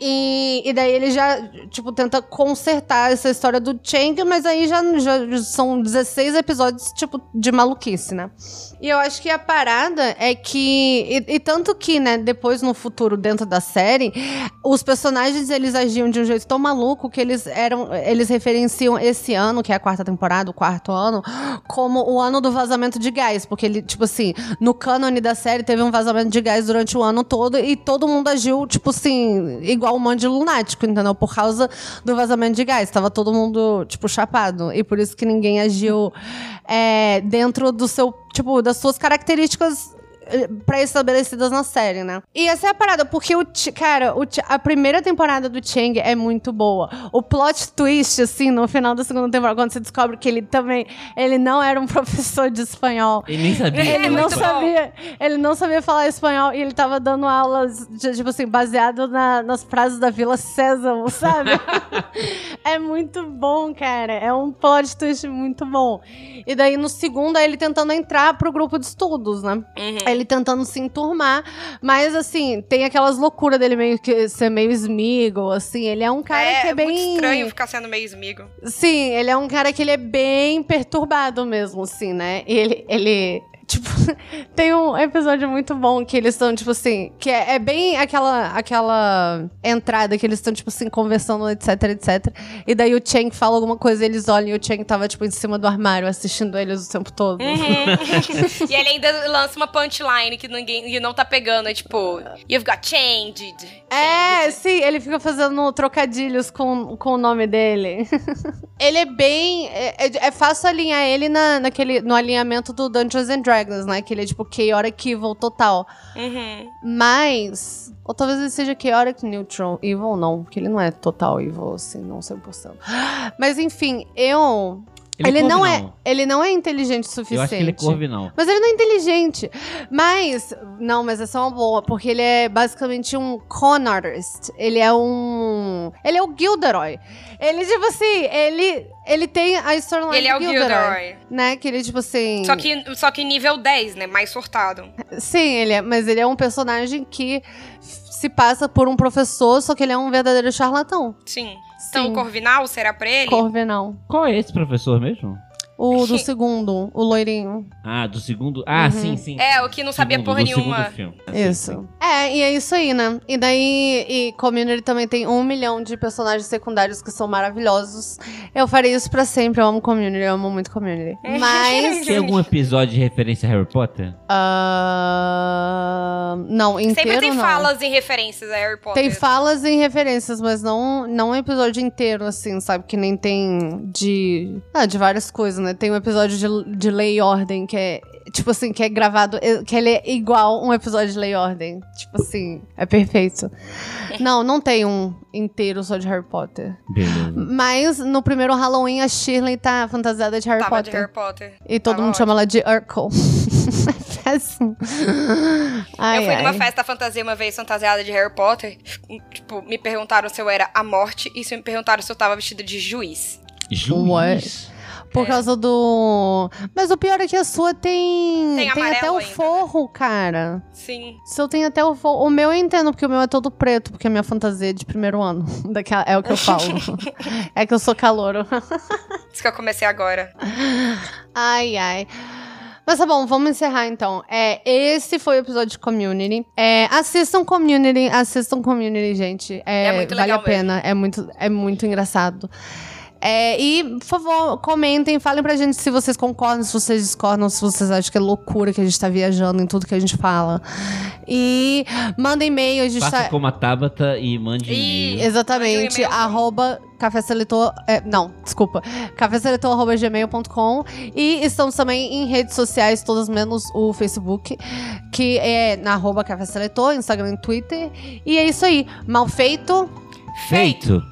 E, e daí ele já, tipo, tenta consertar essa história do Chang, mas aí já, já são 16 episódios, tipo, de maluquice, né? E eu acho que a parada é que. E, e tanto que, né, depois no futuro, dentro da série, os personagens eles agiam de um jeito tão maluco que eles eram. Eles referenciam esse ano, que é a quarta temporada, o quarto ano, como como o ano do vazamento de gás, porque ele, tipo assim, no cânone da série teve um vazamento de gás durante o ano todo e todo mundo agiu, tipo assim, igual um monte de lunático, entendeu? Por causa do vazamento de gás. Tava todo mundo, tipo, chapado. E por isso que ninguém agiu é, dentro do seu, tipo, das suas características pré-estabelecidas na série, né? E essa é a parada, porque o cara, o a primeira temporada do Chang é muito boa. O plot twist, assim, no final da segunda temporada, quando você descobre que ele também, ele não era um professor de espanhol. Ele nem sabia. Ele É não sabia, ele não sabia falar espanhol e ele tava dando aulas, de, tipo assim, baseado na- nas frases da Vila Sésamo, sabe? é muito bom, cara. É um plot twist muito bom. E daí no segundo é ele tentando entrar pro grupo de estudos, né? Uhum. Ele tentando se enturmar, mas assim, tem aquelas loucuras dele meio que ser meio Smeagol, assim, ele é um cara é, que é bem muito estranho ficar sendo meio esmigo. Sim, ele é um cara que ele é bem perturbado mesmo, assim, né? Ele, ele tipo, tem um episódio muito bom que eles estão, tipo assim, que é, é bem aquela, aquela entrada que eles estão, tipo assim, conversando, etc, etc. E daí o Chang fala alguma coisa, eles olham e o Chang tava, tipo, em cima do armário assistindo eles o tempo todo. Uhum. e ele ainda lança uma punchline que ninguém que não tá pegando. É tipo, you've got changed. É, sim, ele fica fazendo trocadilhos com, com o nome dele. ele é bem. É, é- é fácil alinhar ele na, naquele, no alinhamento do Dungeons and Dragons, né? Que ele é tipo Chaotic Evil total. Uhum. Mas. Ou talvez ele seja Chaotic Neutral Evil, não. Porque ele não é total evil, assim, não 100%. Mas enfim, eu. Ele Ele, é não é, ele não é inteligente o suficiente. Eu acho que ele é corvinal. Mas ele não é inteligente. Mas, não, mas essa é uma boa, porque ele é basicamente um con artist. Ele é um. Ele é o Gilderoy. Ele, tipo assim, ele. Ele tem a storyline Ele é o Gilderoy. Gilderoy. Né? Que ele, tipo assim. Só que, só que nível 10, né? Mais surtado. Sim, ele é, mas ele é um personagem que se passa por um professor, só que ele é um verdadeiro charlatão. Sim. Então, Sim. o Corvinal será pra ele? Corvinal. Qual é esse professor mesmo? O do segundo, o loirinho. Ah, do segundo. Ah, sim, sim. É, o que não sabia Segundo, porra do segundo nenhuma. filme. Ah, sim, Isso. É, e é isso aí, né? E daí, e Community também tem um milhão de personagens secundários que são maravilhosos. Eu farei isso pra sempre. Eu amo Community, eu amo muito Community. Mas. Tem algum episódio de referência a Harry Potter? ah, não, inteiro Sempre tem não. falas e referências a Harry Potter. Tem falas e referências, mas não, não um episódio inteiro, assim, sabe? Que nem tem de. Ah, de várias coisas, né? Tem um episódio de, de Lei e Ordem que é. Tipo assim, que é gravado. eh, Que ele é igual um episódio de Lei e Ordem. Tipo assim, é perfeito. Não, não tem um inteiro só de Harry Potter. Beleza. Mas no primeiro Halloween a Shirley tá fantasiada de Harry Tava Potter. de Harry Potter. E todo Tava mundo chama ela de Urkel. é péssimo. Ai, eu fui numa ai. festa fantasia uma vez, fantasiada de Harry Potter. Tipo, me perguntaram se eu era a morte e se me perguntaram se eu tava vestida de juiz. Juiz. Por causa do. Mas o pior é que a sua tem. Tem até amarelo o ainda, né? forro, cara. Sim. Se eu tenho até o forro. O meu eu entendo, porque o meu é todo preto, porque a minha fantasia é de primeiro ano. Daquela... É o que eu falo. é que eu sou calouro. Isso que eu comecei agora. ai, ai. Mas tá bom, vamos encerrar então. É, esse foi o episódio de Community. É, assistam Community, assistam Community, gente. É, É muito vale legal a pena, é muito, é muito engraçado. É, e, por favor, comentem, falem pra gente se vocês concordam, se vocês discordam, se vocês acham que é loucura que a gente tá viajando em tudo que a gente fala. E mandem e-mail, a gente Faça tá. como a Tabata e mande e-mail. Exatamente. Mande um e-mail. arroba café seletor. é, não, desculpa. caféseletor.gmail.com. E estamos também em redes sociais, todas menos o Facebook, que é na arroba café seletor, Instagram e Twitter. E é isso aí. Mal feito. Feito!